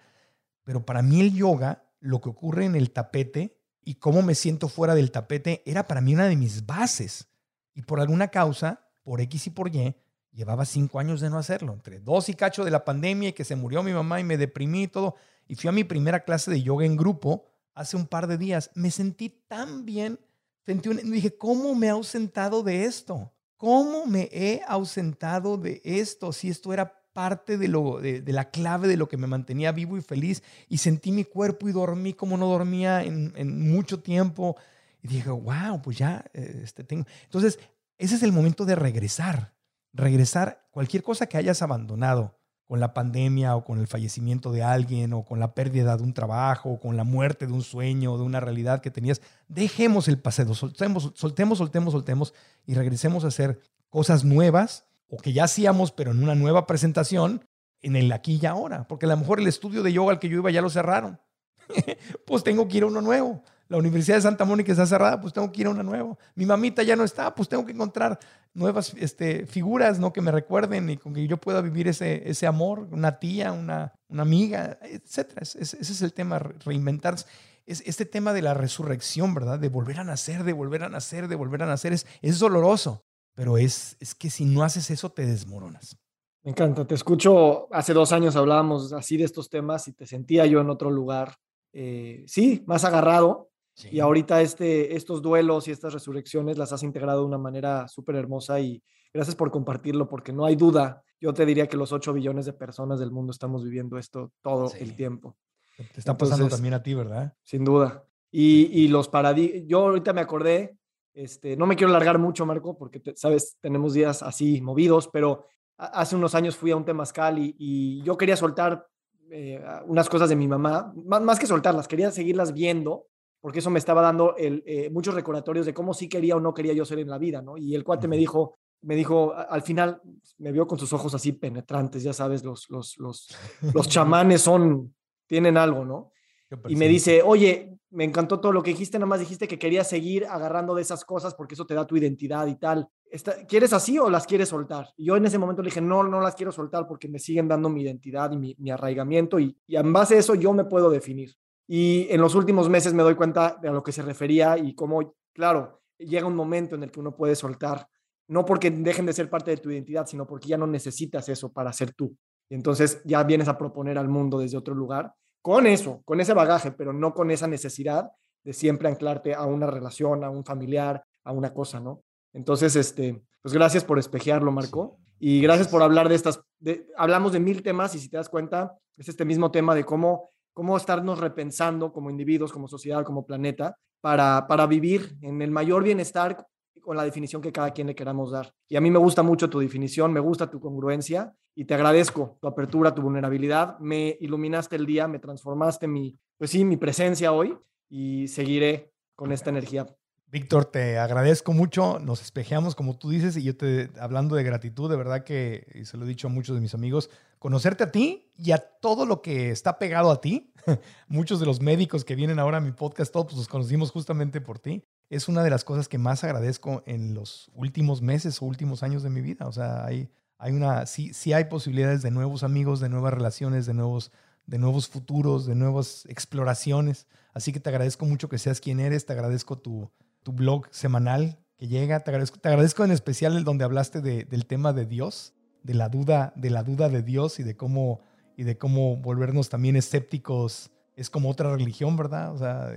Speaker 1: Pero para mí el yoga, lo que ocurre en el tapete y cómo me siento fuera del tapete, era para mí una de mis bases. Y por alguna causa, por X y por Y, llevaba cinco años de no hacerlo. Entre dos y cacho de la pandemia y que se murió mi mamá y me deprimí y todo. Y fui a mi primera clase de yoga en grupo hace un par de días. Me sentí tan bien dije, ¿cómo me he ausentado de esto? ¿Cómo me he ausentado de esto si esto era parte de, lo, de, la clave de lo que me mantenía vivo y feliz. Y sentí mi cuerpo y dormí como no dormía en, en mucho tiempo. Y dije, wow, pues ya este, tengo. Entonces, ese es el momento de regresar. Regresar cualquier cosa que hayas abandonado con la pandemia o con el fallecimiento de alguien o con la pérdida de un trabajo o con la muerte de un sueño o de una realidad que tenías, dejemos el pasado, soltemos, soltemos, soltemos, soltemos y regresemos a hacer cosas nuevas o que ya hacíamos pero en una nueva presentación en el aquí y ahora, porque a lo mejor el estudio de yoga al que yo iba ya lo cerraron. pues tengo que ir a uno nuevo la Universidad de Santa Mónica está cerrada, pues tengo que ir a una nueva. Mi mamita ya no está, pues tengo que encontrar nuevas este, figuras ¿no? que me recuerden y con que yo pueda vivir ese, ese amor, una tía, una, una amiga, etc. ese es el tema, reinventarse. Es, este tema de la resurrección, ¿verdad? De volver a nacer, de volver a nacer, de volver a nacer, es, es doloroso, pero es, es que si no haces eso te desmoronas.
Speaker 3: Me encanta, te escucho, hace dos años hablábamos así de estos temas y te sentía yo en otro lugar, eh, sí, más agarrado, y ahorita este, estos duelos y estas resurrecciones las has integrado de una manera súper hermosa y gracias por compartirlo porque no hay duda. Yo te diría que los 8 billones de personas del mundo estamos viviendo esto todo el tiempo.
Speaker 1: Te está pasando también a ti, ¿verdad?
Speaker 3: Sin duda. Y, y los paradigmas, yo ahorita me acordé, este, no me quiero largar mucho, Marco, porque, sabes, tenemos días así movidos, pero hace unos años fui a un temazcal y, y yo quería soltar eh, unas cosas de mi mamá, más, más, que soltarlas, quería seguirlas viendo porque eso me estaba dando el, eh, muchos recordatorios de cómo sí quería o no quería yo ser en la vida, ¿no? Y el cuate me dijo, me dijo, al final, me vio con sus ojos así penetrantes, ya sabes, los, los, los, los chamanes son, tienen algo, ¿no? Y me dice, oye, me encantó todo lo que dijiste, nada más dijiste que querías seguir agarrando de esas cosas porque eso te da tu identidad y tal. ¿Quieres así o las quieres soltar? Y yo en ese momento le dije, no, no las quiero soltar porque me siguen dando mi identidad y mi, mi arraigamiento y, y en base a eso yo me puedo definir. Y en los últimos meses me doy cuenta de a lo que se refería y cómo, claro, llega un momento en el que uno puede soltar, no porque dejen de ser parte de tu identidad, sino porque ya no necesitas eso para ser tú. Y entonces ya vienes a proponer al mundo desde otro lugar, con eso, con ese bagaje, pero no con esa necesidad de siempre anclarte a una relación, a un familiar, a una cosa, ¿no? Entonces, este, pues gracias por espejearlo, Marco. Y gracias por hablar de estas, hablamos de mil temas y si te das cuenta, es este mismo tema de cómo cómo estarnos repensando como individuos, como sociedad, como planeta, para, para vivir en el mayor bienestar con la definición que cada quien le queramos dar. Y a mí me gusta mucho tu definición, me gusta tu congruencia y te agradezco tu apertura, tu vulnerabilidad. Me iluminaste el día, me transformaste mi, pues sí, mi presencia hoy y seguiré con esta energía
Speaker 1: Víctor, te agradezco mucho. Nos espejeamos, como tú dices, y yo te, hablando de gratitud, de verdad que, se lo he dicho a muchos de mis amigos, conocerte a ti y a todo lo que está pegado a ti. muchos de los médicos que vienen ahora a mi podcast, todos pues, los conocimos justamente por ti. Es una de las cosas que más agradezco en los últimos meses o últimos años de mi vida. O sea, hay, hay una, sí, sí hay posibilidades de nuevos amigos, de nuevas relaciones, de nuevos, de nuevos futuros, de nuevas exploraciones. Así que te agradezco mucho que seas quien eres, te agradezco tu tu blog semanal que llega. Te agradezco, te agradezco en especial el donde hablaste de, del tema de Dios, de la duda, de la duda de Dios y de cómo y de cómo volvernos también escépticos es como otra religión, ¿verdad? O sea,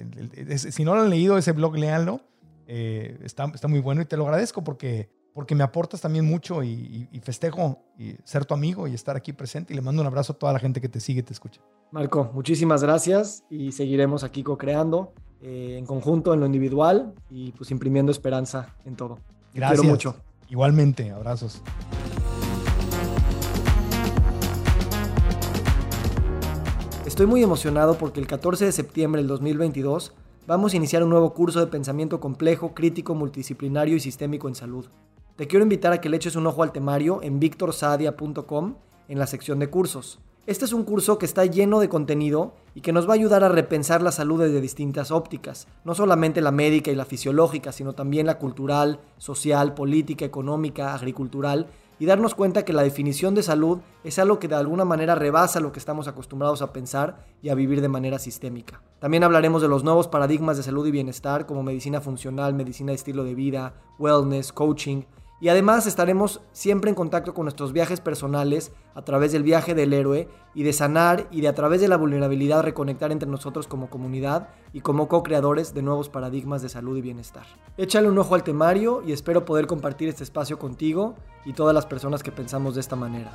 Speaker 1: si no lo han leído ese blog, léanlo. Eh, está, está muy bueno y te lo agradezco porque, porque me aportas también mucho y, festejo y ser tu amigo y estar aquí presente y le mando un abrazo a toda la gente que te sigue y te escucha.
Speaker 3: Marco, muchísimas gracias y seguiremos aquí co-creando. Eh, en conjunto, en lo individual y pues imprimiendo esperanza en todo.
Speaker 1: Gracias. quiero mucho. Igualmente, abrazos.
Speaker 3: Estoy muy emocionado porque el 14 de septiembre del 2022 vamos a iniciar un nuevo curso de pensamiento complejo, crítico, multidisciplinario y sistémico en salud. Te quiero invitar a que le eches un ojo al temario en victorsadia.com en la sección de cursos. Este es un curso que está lleno de contenido y que nos va a ayudar a repensar la salud desde distintas ópticas, no solamente la médica y la fisiológica, sino también la cultural, social, política, económica, agricultural, y darnos cuenta que la definición de salud es algo que de alguna manera rebasa lo que estamos acostumbrados a pensar y a vivir de manera sistémica. También hablaremos de los nuevos paradigmas de salud y bienestar como medicina funcional, medicina de estilo de vida, wellness, coaching, y además estaremos siempre en contacto con nuestros viajes personales a través del viaje del héroe y de sanar y de a través de la vulnerabilidad reconectar entre nosotros como comunidad y como co-creadores de nuevos paradigmas de salud y bienestar. Échale un ojo al temario y espero poder compartir este espacio contigo y todas las personas que pensamos de esta manera.